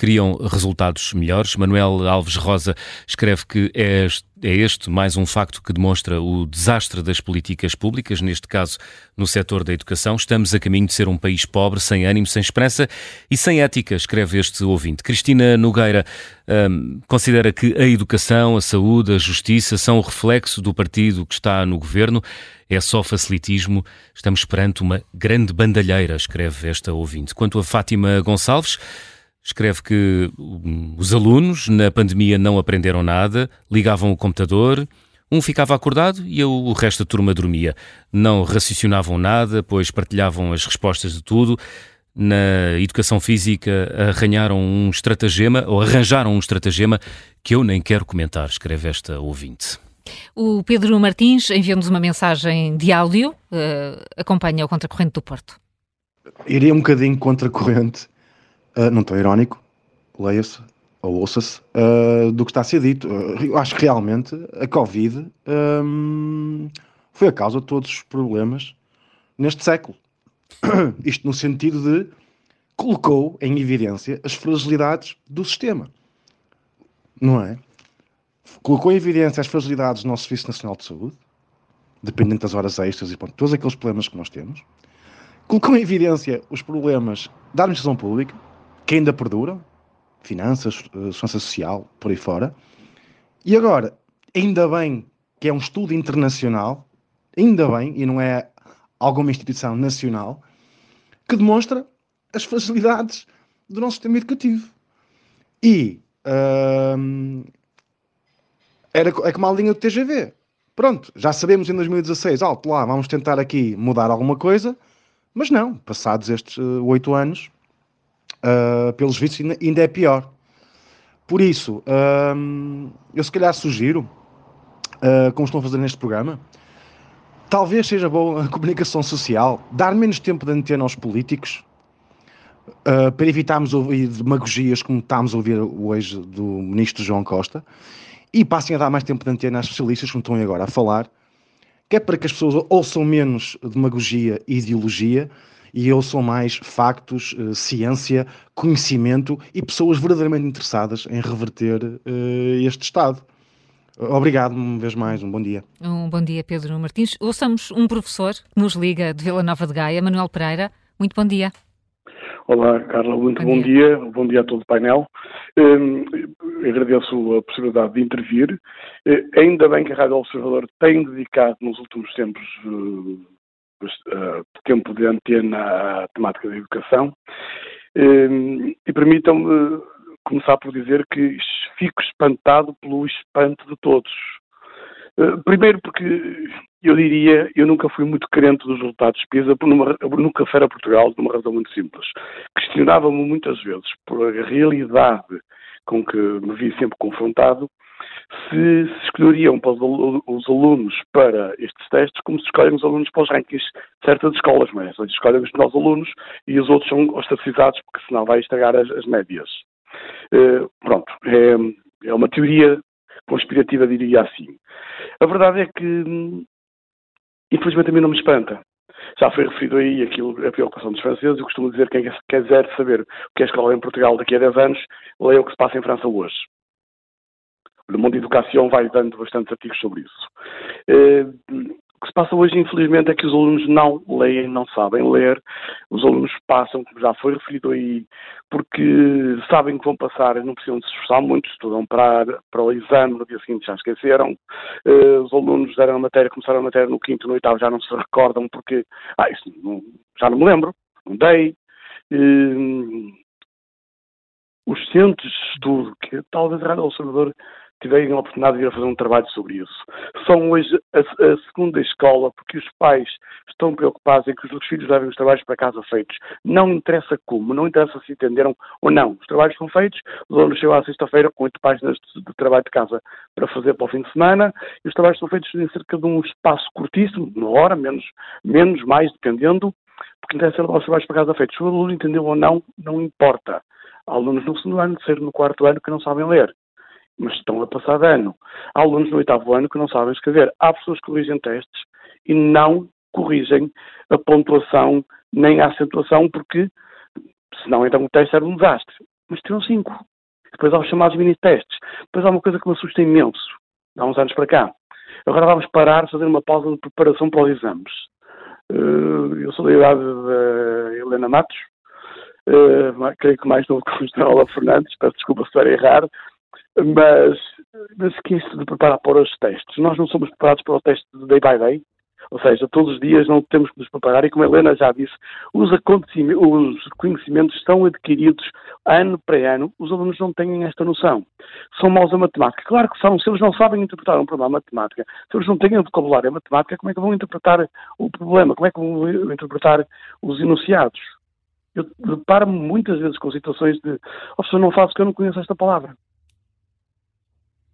queriam resultados melhores. Manuel Alves Rosa escreve que é é este mais um facto que demonstra o desastre das políticas públicas, neste caso no setor da educação. Estamos a caminho de ser um país pobre, sem ânimo, sem esperança e sem ética, escreve este ouvinte. Cristina Nogueira hum, considera que a educação, a saúde, a justiça são o reflexo do partido que está no governo. É só facilitismo. Estamos perante uma grande bandalheira, escreve esta ouvinte. Quanto a Fátima Gonçalves, Escreve que os alunos na pandemia não aprenderam nada, ligavam o computador, um ficava acordado e o resto da turma dormia. Não raciocinavam nada, pois partilhavam as respostas de tudo. Na educação física arranharam um estratagema, ou arranjaram um estratagema que eu nem quero comentar, escreve esta ouvinte. O Pedro Martins enviou-nos uma mensagem de áudio, uh, acompanha o Contracorrente do Porto. Iria um bocadinho contra-corrente uh, não estou irónico, leia-se ou ouça-se, uh, do que está a ser dito. Uh, eu acho que realmente a Covid um, foi a causa de todos os problemas neste século. Isto no sentido de colocou em evidência as fragilidades do sistema. Não é? Colocou em evidência as fragilidades do nosso Serviço Nacional de Saúde, dependente das horas extras e pronto, todos aqueles problemas que nós temos. Colocou em evidência os problemas da administração pública, que ainda perduram, finanças, eh, segurança social, por aí fora, E agora, ainda bem que é um estudo internacional, ainda bem, e não é alguma instituição nacional, que demonstra as facilidades do nosso sistema educativo. E hum, era, é como a linha do TGV. Pronto, já sabemos em 2016, alto lá, vamos tentar aqui mudar alguma coisa, mas não, passados estes uh, oito uh, anos, uh, pelos vistos ainda, é pior. Por isso, eu se calhar sugiro, uh, como estão a fazer neste programa, talvez seja boa a comunicação social, dar menos tempo de antena aos políticos, uh, para evitarmos ouvir demagogias como estamos a ouvir hoje do ministro João Costa, e passem a dar mais tempo de antena às especialistas, como estão agora a falar, que é para que as pessoas ouçam menos demagogia e ideologia e ouçam mais factos, uh, ciência, conhecimento e pessoas verdadeiramente interessadas em reverter uh, este Estado. Obrigado uma vez mais, um bom dia. Um bom dia, Pedro Martins. Ouçamos um professor que nos liga de Vila Nova de Gaia, Manuel Pereira. Muito bom dia. Olá, Carla, muito bom, bom dia. dia. Bom dia a todo o painel. Um, agradeço a possibilidade de intervir. Uh, ainda bem que a Rádio Observador tem dedicado nos últimos tempos uh, uh, tempo de antena à temática da educação. Um, e permitam-me começar por dizer que fico espantado pelo espanto de todos. Primeiro porque eu diria, eu nunca fui muito crente dos resultados PISA, numa, nunca fui a Portugal, por uma razão muito simples. Questionava-me muitas vezes por a realidade com que me vi sempre confrontado, se se escolheriam para os, os, alunos para estes testes como se escolhem os alunos para os rankings de certas escolas, mas é? escolhem os melhores alunos e os outros são ostracizados porque senão vai estragar as, as médias. Uh, pronto, é, é uma teoria conspirativa, diria assim. A verdade é que infelizmente a mim não me espanta. Já foi referido aí aquilo, a preocupação dos franceses. Eu costumo dizer que quem quiser saber o que é a escola em Portugal daqui a 10 anos, leia o que se passa em França hoje. O Mundo Educação vai dando bastantes artigos sobre isso. Eh, o que se passa hoje, infelizmente, é que os alunos não leem, não sabem ler. Os alunos passam, como já foi referido aí, porque sabem que vão passar não precisam de se esforçar muito, estudam para, para o exame, no dia seguinte já esqueceram. Uh, os alunos deram a matéria, começaram a matéria no quinto, no oitavo, já não se recordam porque, ah, isso não, já não me lembro, não dei. Uh, os centros de estudo, que talvez a Rádio Observador tiverem a oportunidade de ir a fazer um trabalho sobre isso. São hoje a, a, segunda escola porque os pais estão preocupados em que os filhos levem os trabalhos para casa feitos. Não interessa como, não interessa se entenderam ou não. Os trabalhos são feitos, os alunos chegam à sexta-feira com oito páginas de, de, trabalho de casa para fazer para o fim de semana e os trabalhos são feitos em cerca de um espaço curtíssimo, uma hora, menos, menos mais, dependendo, porque interessa levar os trabalhos para casa feitos. Se o aluno entendeu ou não, não importa. Há alunos no segundo ano, terceiro, no quarto ano que não sabem ler mas estão a passar de ano. Há alunos no oitavo ano que não sabem escrever. Há pessoas que corrigem testes e não corrigem a pontuação nem a acentuação, porque senão então o teste era um desastre. Mas tiram cinco. Depois há os chamados mini-testes. Depois há uma coisa que me assusta imenso, há uns anos para cá. Agora vamos parar, fazer uma pausa de preparação para os exames. Eh, eu sou da idade da Helena Matos, uh, creio que mais novo que o General Fernandes, peço desculpa se estiver a errar, mas, mas que isso de preparar para os testes. Nós não somos preparados para o teste de day by day, ou seja, todos os dias não temos que nos preparar e, como a Helena já disse, os, os conhecimentos são adquiridos ano para ano, os alunos não têm esta noção. São maus a matemática. Claro que são, se eles não sabem interpretar um problema matemática, se eles não têm um vocabulário matemática, como é que vão interpretar o problema? Como é que vão interpretar os enunciados? Eu deparo-me muitas vezes com situações de, oh, professor, não faço que eu não conheço esta palavra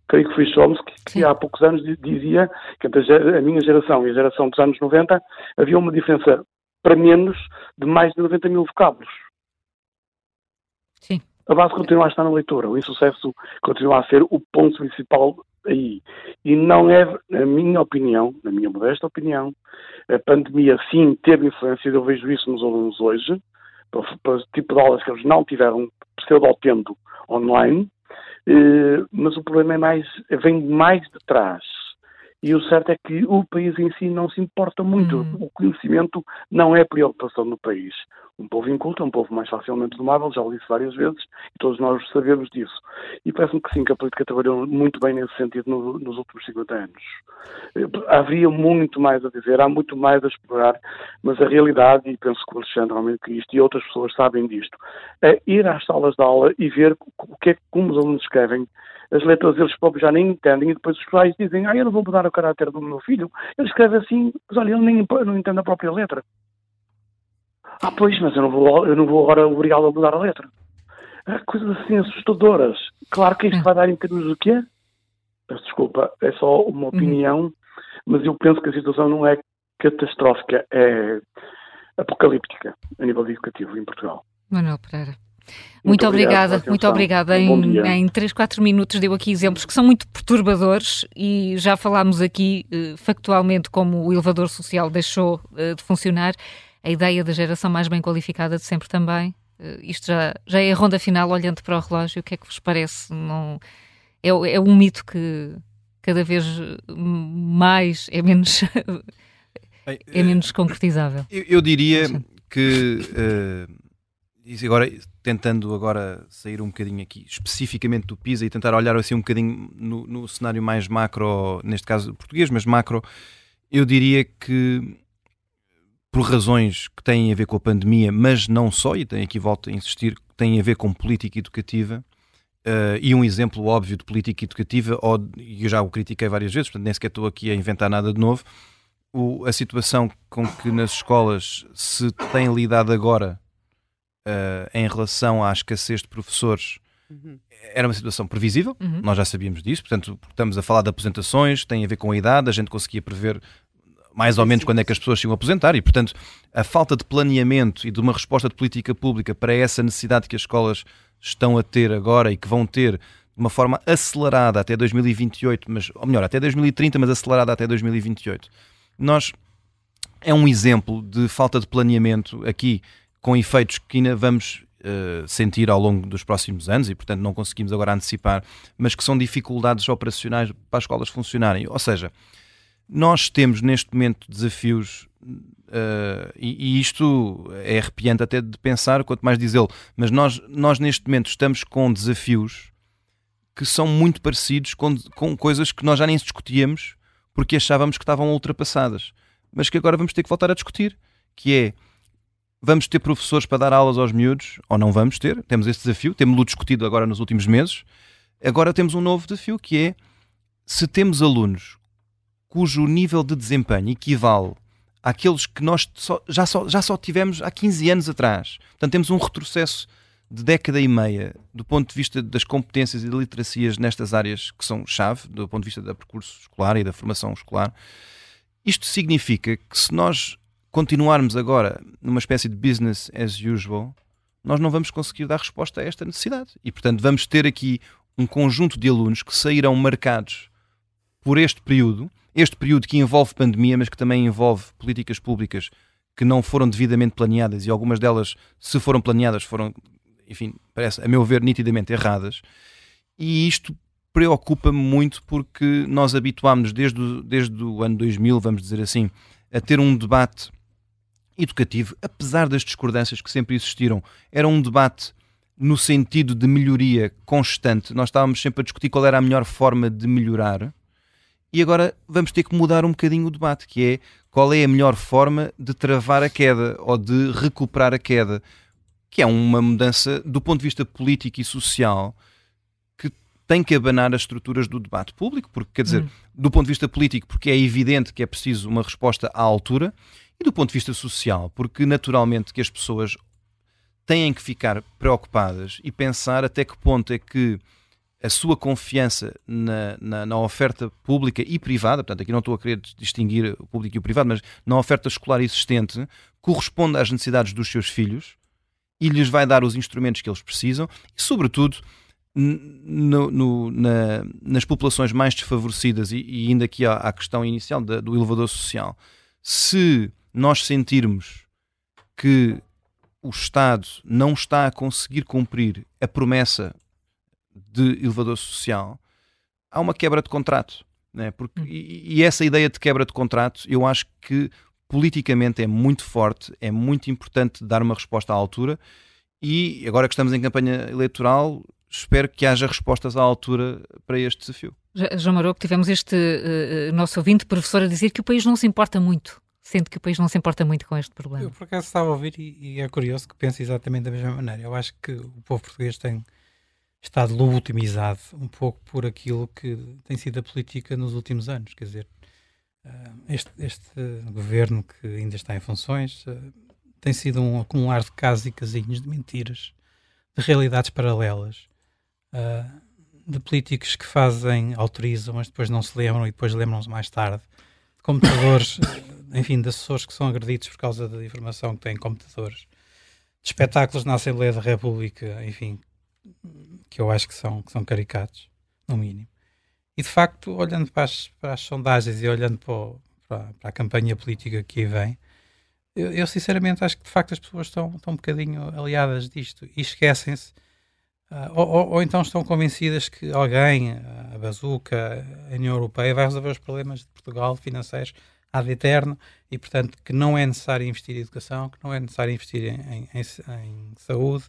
creio que foi Chomsky, que há poucos anos dizia que entre a minha geração e a geração dos anos 90 havia uma diferença para menos de mais de 90 mil vocábulos. Sim. A base continua a estar na leitura, o insucesso continua a ser o ponto principal aí. E não é, na minha opinião, na minha modesta opinião, a pandemia sim teve influência, eu vejo isso nos alunos hoje, para, o tipo de aulas que eles não tiveram pseudo-tendo online, mas o problema é mais, vem mais de trás. E o certo é que o país em si não se importa muito. Hum. O conhecimento não é preocupação do país. Um povo inculto é um povo mais facilmente domável, já o disse várias vezes, e todos nós sabemos disso. E parece-me que sim, que a política trabalhou muito bem nesse sentido no, nos últimos 50 anos. Havia muito mais a dizer, há muito mais a explorar, mas a realidade, e penso que o Alexandre realmente que isto e outras pessoas sabem disto, é ir às salas de aula e ver o que é, como os alunos escrevem, as letras eles próprios já nem entendem e depois os pais dizem, ah, eu não vou mudar o caráter do meu filho. Ele escreve assim, mas olha, ele nem não entende a própria letra. Ah, pois, mas eu não vou, eu não vou agora obrigá-lo a mudar a letra. Ah, coisas assim assustadoras. Claro que isto vai dar em termos do quê? Peço desculpa, é só uma uhum. opinião, uhum. mas eu penso que a situação não é catastrófica, é apocalíptica a nível educativo em Portugal. Manuel Pereira. Muito, muito obrigada, muito obrigada. Em, em 3, 4 minutos deu aqui exemplos que são muito perturbadores e já falámos aqui uh, factualmente como o elevador social deixou uh, de funcionar a ideia da geração mais bem qualificada de sempre também. Uh, isto já, já é a ronda final, olhando para o relógio, o que é que vos parece? Não, é, é um mito que cada vez mais é menos, é menos concretizável. Eu, eu diria que, uh, agora, tentando agora sair um bocadinho aqui especificamente do PISA e tentar olhar assim um bocadinho no, no cenário mais macro, neste caso português, mas macro, eu diria que por razões que têm a ver com a pandemia, mas não só, e tem aqui volto a insistir, têm a ver com política educativa. Uh, e um exemplo óbvio de política educativa, e eu já o critiquei várias vezes, portanto nem sequer estou aqui a inventar nada de novo, o, a situação com que nas escolas se tem lidado agora uh, em relação à escassez de professores uhum. era uma situação previsível, uhum. nós já sabíamos disso, portanto estamos a falar de apresentações, tem a ver com a idade, a gente conseguia prever mais ou menos quando é que as pessoas se iam aposentar e, portanto, a falta de planeamento e de uma resposta de política pública para essa necessidade que as escolas estão a ter agora e que vão ter de uma forma acelerada até 2028, mas, ou melhor, até 2030, mas acelerada até 2028. Nós é um exemplo de falta de planeamento aqui com efeitos que ainda vamos uh, sentir ao longo dos próximos anos e, portanto, não conseguimos agora antecipar, mas que são dificuldades operacionais para as escolas funcionarem. Ou seja, nós temos neste momento desafios Uh, e, e, isto é arrepiante até de pensar, quanto mais diz ele, mas nós, nós neste momento estamos com desafios que são muito parecidos com, com coisas que nós já nem discutíamos porque achávamos que estavam ultrapassadas, mas que agora vamos ter que voltar a discutir, que é vamos ter professores para dar aulas aos miúdos, ou não vamos ter, temos esse desafio, temos-lo discutido agora nos últimos meses, agora temos um novo desafio que é se temos alunos cujo nível de desempenho equivale àqueles que nós só, já, só, já só tivemos há 15 anos atrás. Portanto, temos um retrocesso de década e meia do ponto de vista das competências e de literacias nestas áreas que são chave, do ponto de vista do percurso escolar e da formação escolar. Isto significa que se nós continuarmos agora numa espécie de business as usual, nós não vamos conseguir dar resposta a esta necessidade. E, portanto, vamos ter aqui um conjunto de alunos que sairão marcados por este período este período que envolve pandemia, mas que também envolve políticas públicas que não foram devidamente planeadas e algumas delas, se foram planeadas, foram, enfim, parece, a meu ver, nitidamente erradas. E isto preocupa-me muito porque nós habituámos desde, desde o ano 2000, vamos dizer assim, a ter um debate educativo, apesar das discordâncias que sempre existiram, era um debate no sentido de melhoria constante. Nós estávamos sempre a discutir qual era a melhor forma de melhorar e agora vamos ter que mudar um bocadinho o debate, que é qual é a melhor forma de travar a queda ou de recuperar a queda, que é uma mudança do ponto de vista político e social que tem que abanar as estruturas do debate público, porque quer dizer, hum. do ponto de vista político, porque é evidente que é preciso uma resposta à altura, e do ponto de vista social, porque naturalmente que as pessoas têm que ficar preocupadas e pensar até que ponto é que a sua confiança na, na, na, oferta pública e privada, portanto, aqui não estou a querer distinguir o público e o privado, mas na oferta escolar existente, corresponde às necessidades dos seus filhos e lhes vai dar os instrumentos que eles precisam e, sobretudo, no, no, na, nas populações mais desfavorecidas, e, e ainda aqui à, questão inicial da, do elevador social, se nós sentirmos que o Estado não está a conseguir cumprir a promessa de elevador social, há uma quebra de contrato. Né? Porque, hum. e, e, essa ideia de quebra de contrato, eu acho que politicamente é muito forte, é muito importante dar uma resposta à altura e agora que estamos em campanha eleitoral, espero que haja respostas à altura para este desafio. João Maroco, tivemos este uh, nosso ouvinte, professor, a dizer que o país não se importa muito. Sente que o país não se importa muito com este problema. Eu, por acaso, estava a ouvir e, e é curioso que pense exatamente da mesma maneira. Eu acho que o povo português tem estado lobotomizado um pouco por aquilo que tem sido a política nos últimos anos. Quer dizer, este, este governo que ainda está em funções tem sido um acumular de casos e casinhos de mentiras, de realidades paralelas, uh, de políticos que fazem, autorizam, mas depois não se lembram e depois lembram-se mais tarde, de computadores, enfim, de assessores que são agredidos por causa da informação que têm computadores, de espetáculos na Assembleia da República, enfim, que eu acho que são, que são caricatos, no mínimo. E de facto, olhando para as, para as sondagens e olhando para, o, para, para, a campanha política que aí vem, eu, eu, sinceramente acho que de facto as pessoas estão, estão um bocadinho aliadas disto e esquecem-se, uh, ou, ou, então estão convencidas que alguém, a Bazuca, a União Europeia, vai resolver os problemas de Portugal financeiros ad eterno e, portanto, que não é necessário investir em educação, que não é necessário investir em, em, em saúde.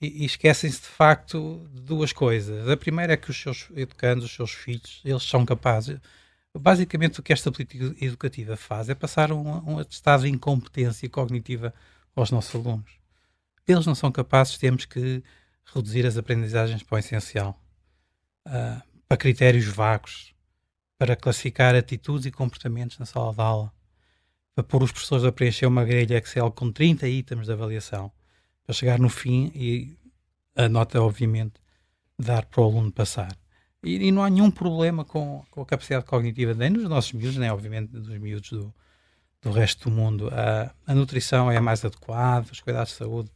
E, e esquecem-se de facto de duas coisas. A primeira é que os seus educandos, os seus filhos, eles são capazes Basicamente, o que esta política educativa faz é passar um, um atestado de incompetência cognitiva aos nossos alunos. Eles não são capazes, temos que reduzir as aprendizagens para o essencial, uh, para critérios vagos, para classificar atitudes e comportamentos na sala de aula, para pôr os professores a preencher uma grelha Excel com 30 itens de avaliação, para chegar no fim e a nota, obviamente, dar para o aluno passar. E, e, não há nenhum problema com, com, a capacidade cognitiva, nem dos nossos miúdos, nem obviamente dos miúdos do, do resto do mundo. A, a nutrição é mais adequada, os cuidados de saúde,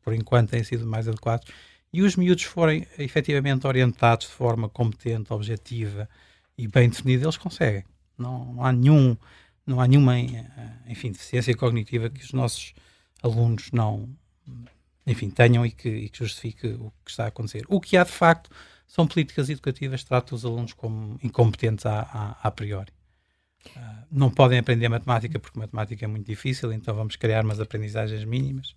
por enquanto, têm sido mais adequados. E os miúdos forem efetivamente orientados de forma competente, objetiva e bem definida, eles conseguem. Não, não há nenhum, não há nenhuma, enfim, deficiência cognitiva que os nossos alunos não, enfim, tenham e que, e que justifique o que está a acontecer. O que há de facto são políticas educativas que tratam os alunos como incompetentes a, a, a priori. Uh, não podem aprender matemática porque matemática é muito difícil, então vamos criar umas aprendizagens mínimas.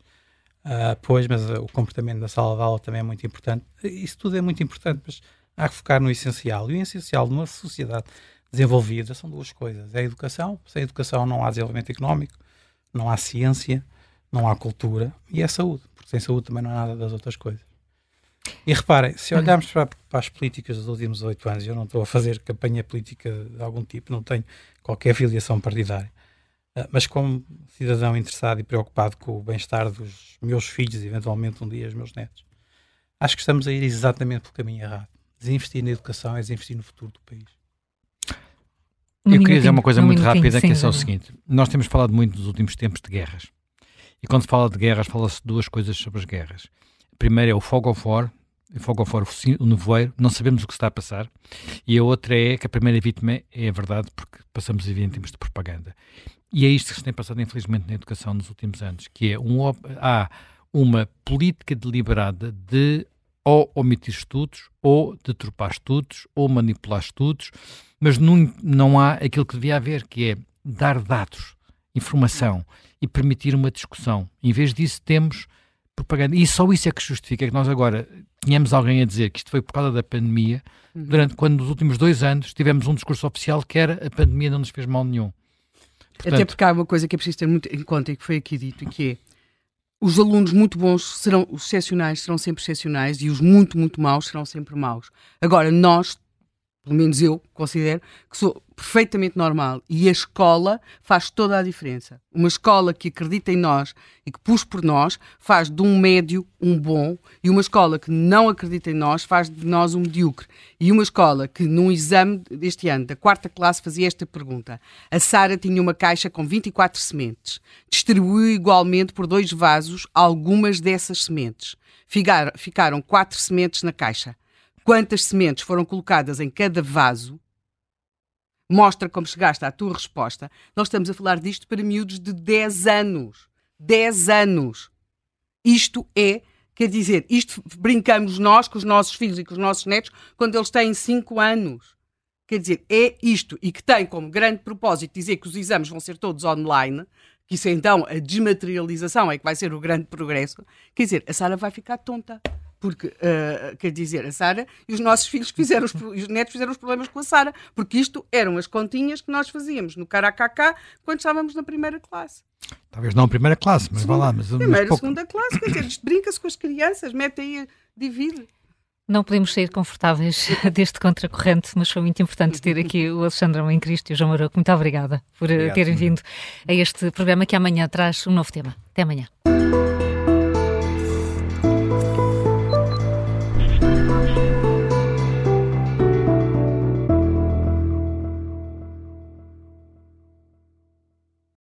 Uh, pois, mas o comportamento da sala de aula também é muito importante. Isso tudo é muito importante, mas há que focar no essencial. E o essencial numa sociedade desenvolvida são duas coisas: é a educação. Sem educação não há desenvolvimento económico, não há ciência, não há cultura e é saúde, sem saúde também não há nada das outras coisas. E reparem, se olharmos para, para, as políticas dos últimos oito anos, eu não estou a fazer campanha política de algum tipo, não tenho qualquer filiação partidária, ah, mas como cidadão interessado e preocupado com o bem-estar dos meus filhos e eventualmente um dia os meus netos, acho que estamos a ir exatamente pelo caminho errado. Desinvestir na educação é desinvestir no futuro do país. Eu queria dizer uma coisa muito rápida, que é só o seguinte. Nós temos falado muito nos últimos tempos de guerras. E quando se fala de guerras, fala-se duas coisas sobre as guerras. Primeiro é o fog of war, o fog of war, o nevoeiro, não sabemos o que está a passar, e a outra é que a primeira vítima é a verdade, porque passamos a viver em tempos de propaganda. E é isto que se tem passado, infelizmente, na educação nos últimos anos, que é um, há uma política deliberada de ou omitir estudos, ou deturpar estudos, ou manipular estudos, mas não, não há aquilo que devia haver, que é dar dados, informação e permitir uma discussão. Em vez disso, temos propaganda. E só isso é que justifica que nós agora tínhamos alguém a dizer que isto foi por causa da pandemia, uhum. durante quando nos últimos dois anos tivemos um discurso oficial que era a pandemia não nos fez mal nenhum. Portanto, Até porque há uma coisa que é preciso ter muito em conta e que foi aqui dito, que é os alunos muito bons serão, os excepcionais serão sempre excepcionais e os muito, muito maus serão sempre maus. Agora, nós pelo menos eu considero, que sou perfeitamente normal. E a escola faz toda a diferença. Uma escola que acredita em nós e que puxa por nós faz de um médio um bom, e uma escola que não acredita em nós faz de nós um medíocre. E uma escola que, num exame deste ano, da quarta classe, fazia esta pergunta: a Sara tinha uma caixa com 24 sementes, distribuiu igualmente por dois vasos algumas dessas sementes. Ficaram quatro sementes na caixa quantas sementes foram colocadas em cada vaso, mostra como chegaste à tua resposta. Nós estamos a falar disto para miúdos de 10 anos. 10 anos. Isto é, quer dizer, isto brincamos nós com os nossos filhos e com os nossos netos quando eles têm 5 anos. quer dizer, é isto, e que tem como grande propósito dizer que os exames vão ser todos online, que isso então, a desmaterialização é que vai ser o grande progresso, quer dizer, a Sara vai ficar tonta. Porque, uh, quer dizer, a Sara e os nossos filhos fizeram, os, os netos fizeram os problemas com a Sara, porque isto eram as continhas que nós fazíamos no Caracacá quando estávamos na primeira classe. Talvez não a primeira classe, mas segunda, vá lá. Mas, primeira, mas segunda classe, quer dizer, brinca-se com as crianças, mete aí, divide. Não podemos sair confortáveis deste contracorrente, mas foi muito importante ter aqui o Alexandre Mãe Cristo e o João Maroco. Muito obrigada por eh, Obrigado, terem vindo a este programa que amanhã traz um novo tema. Até amanhã.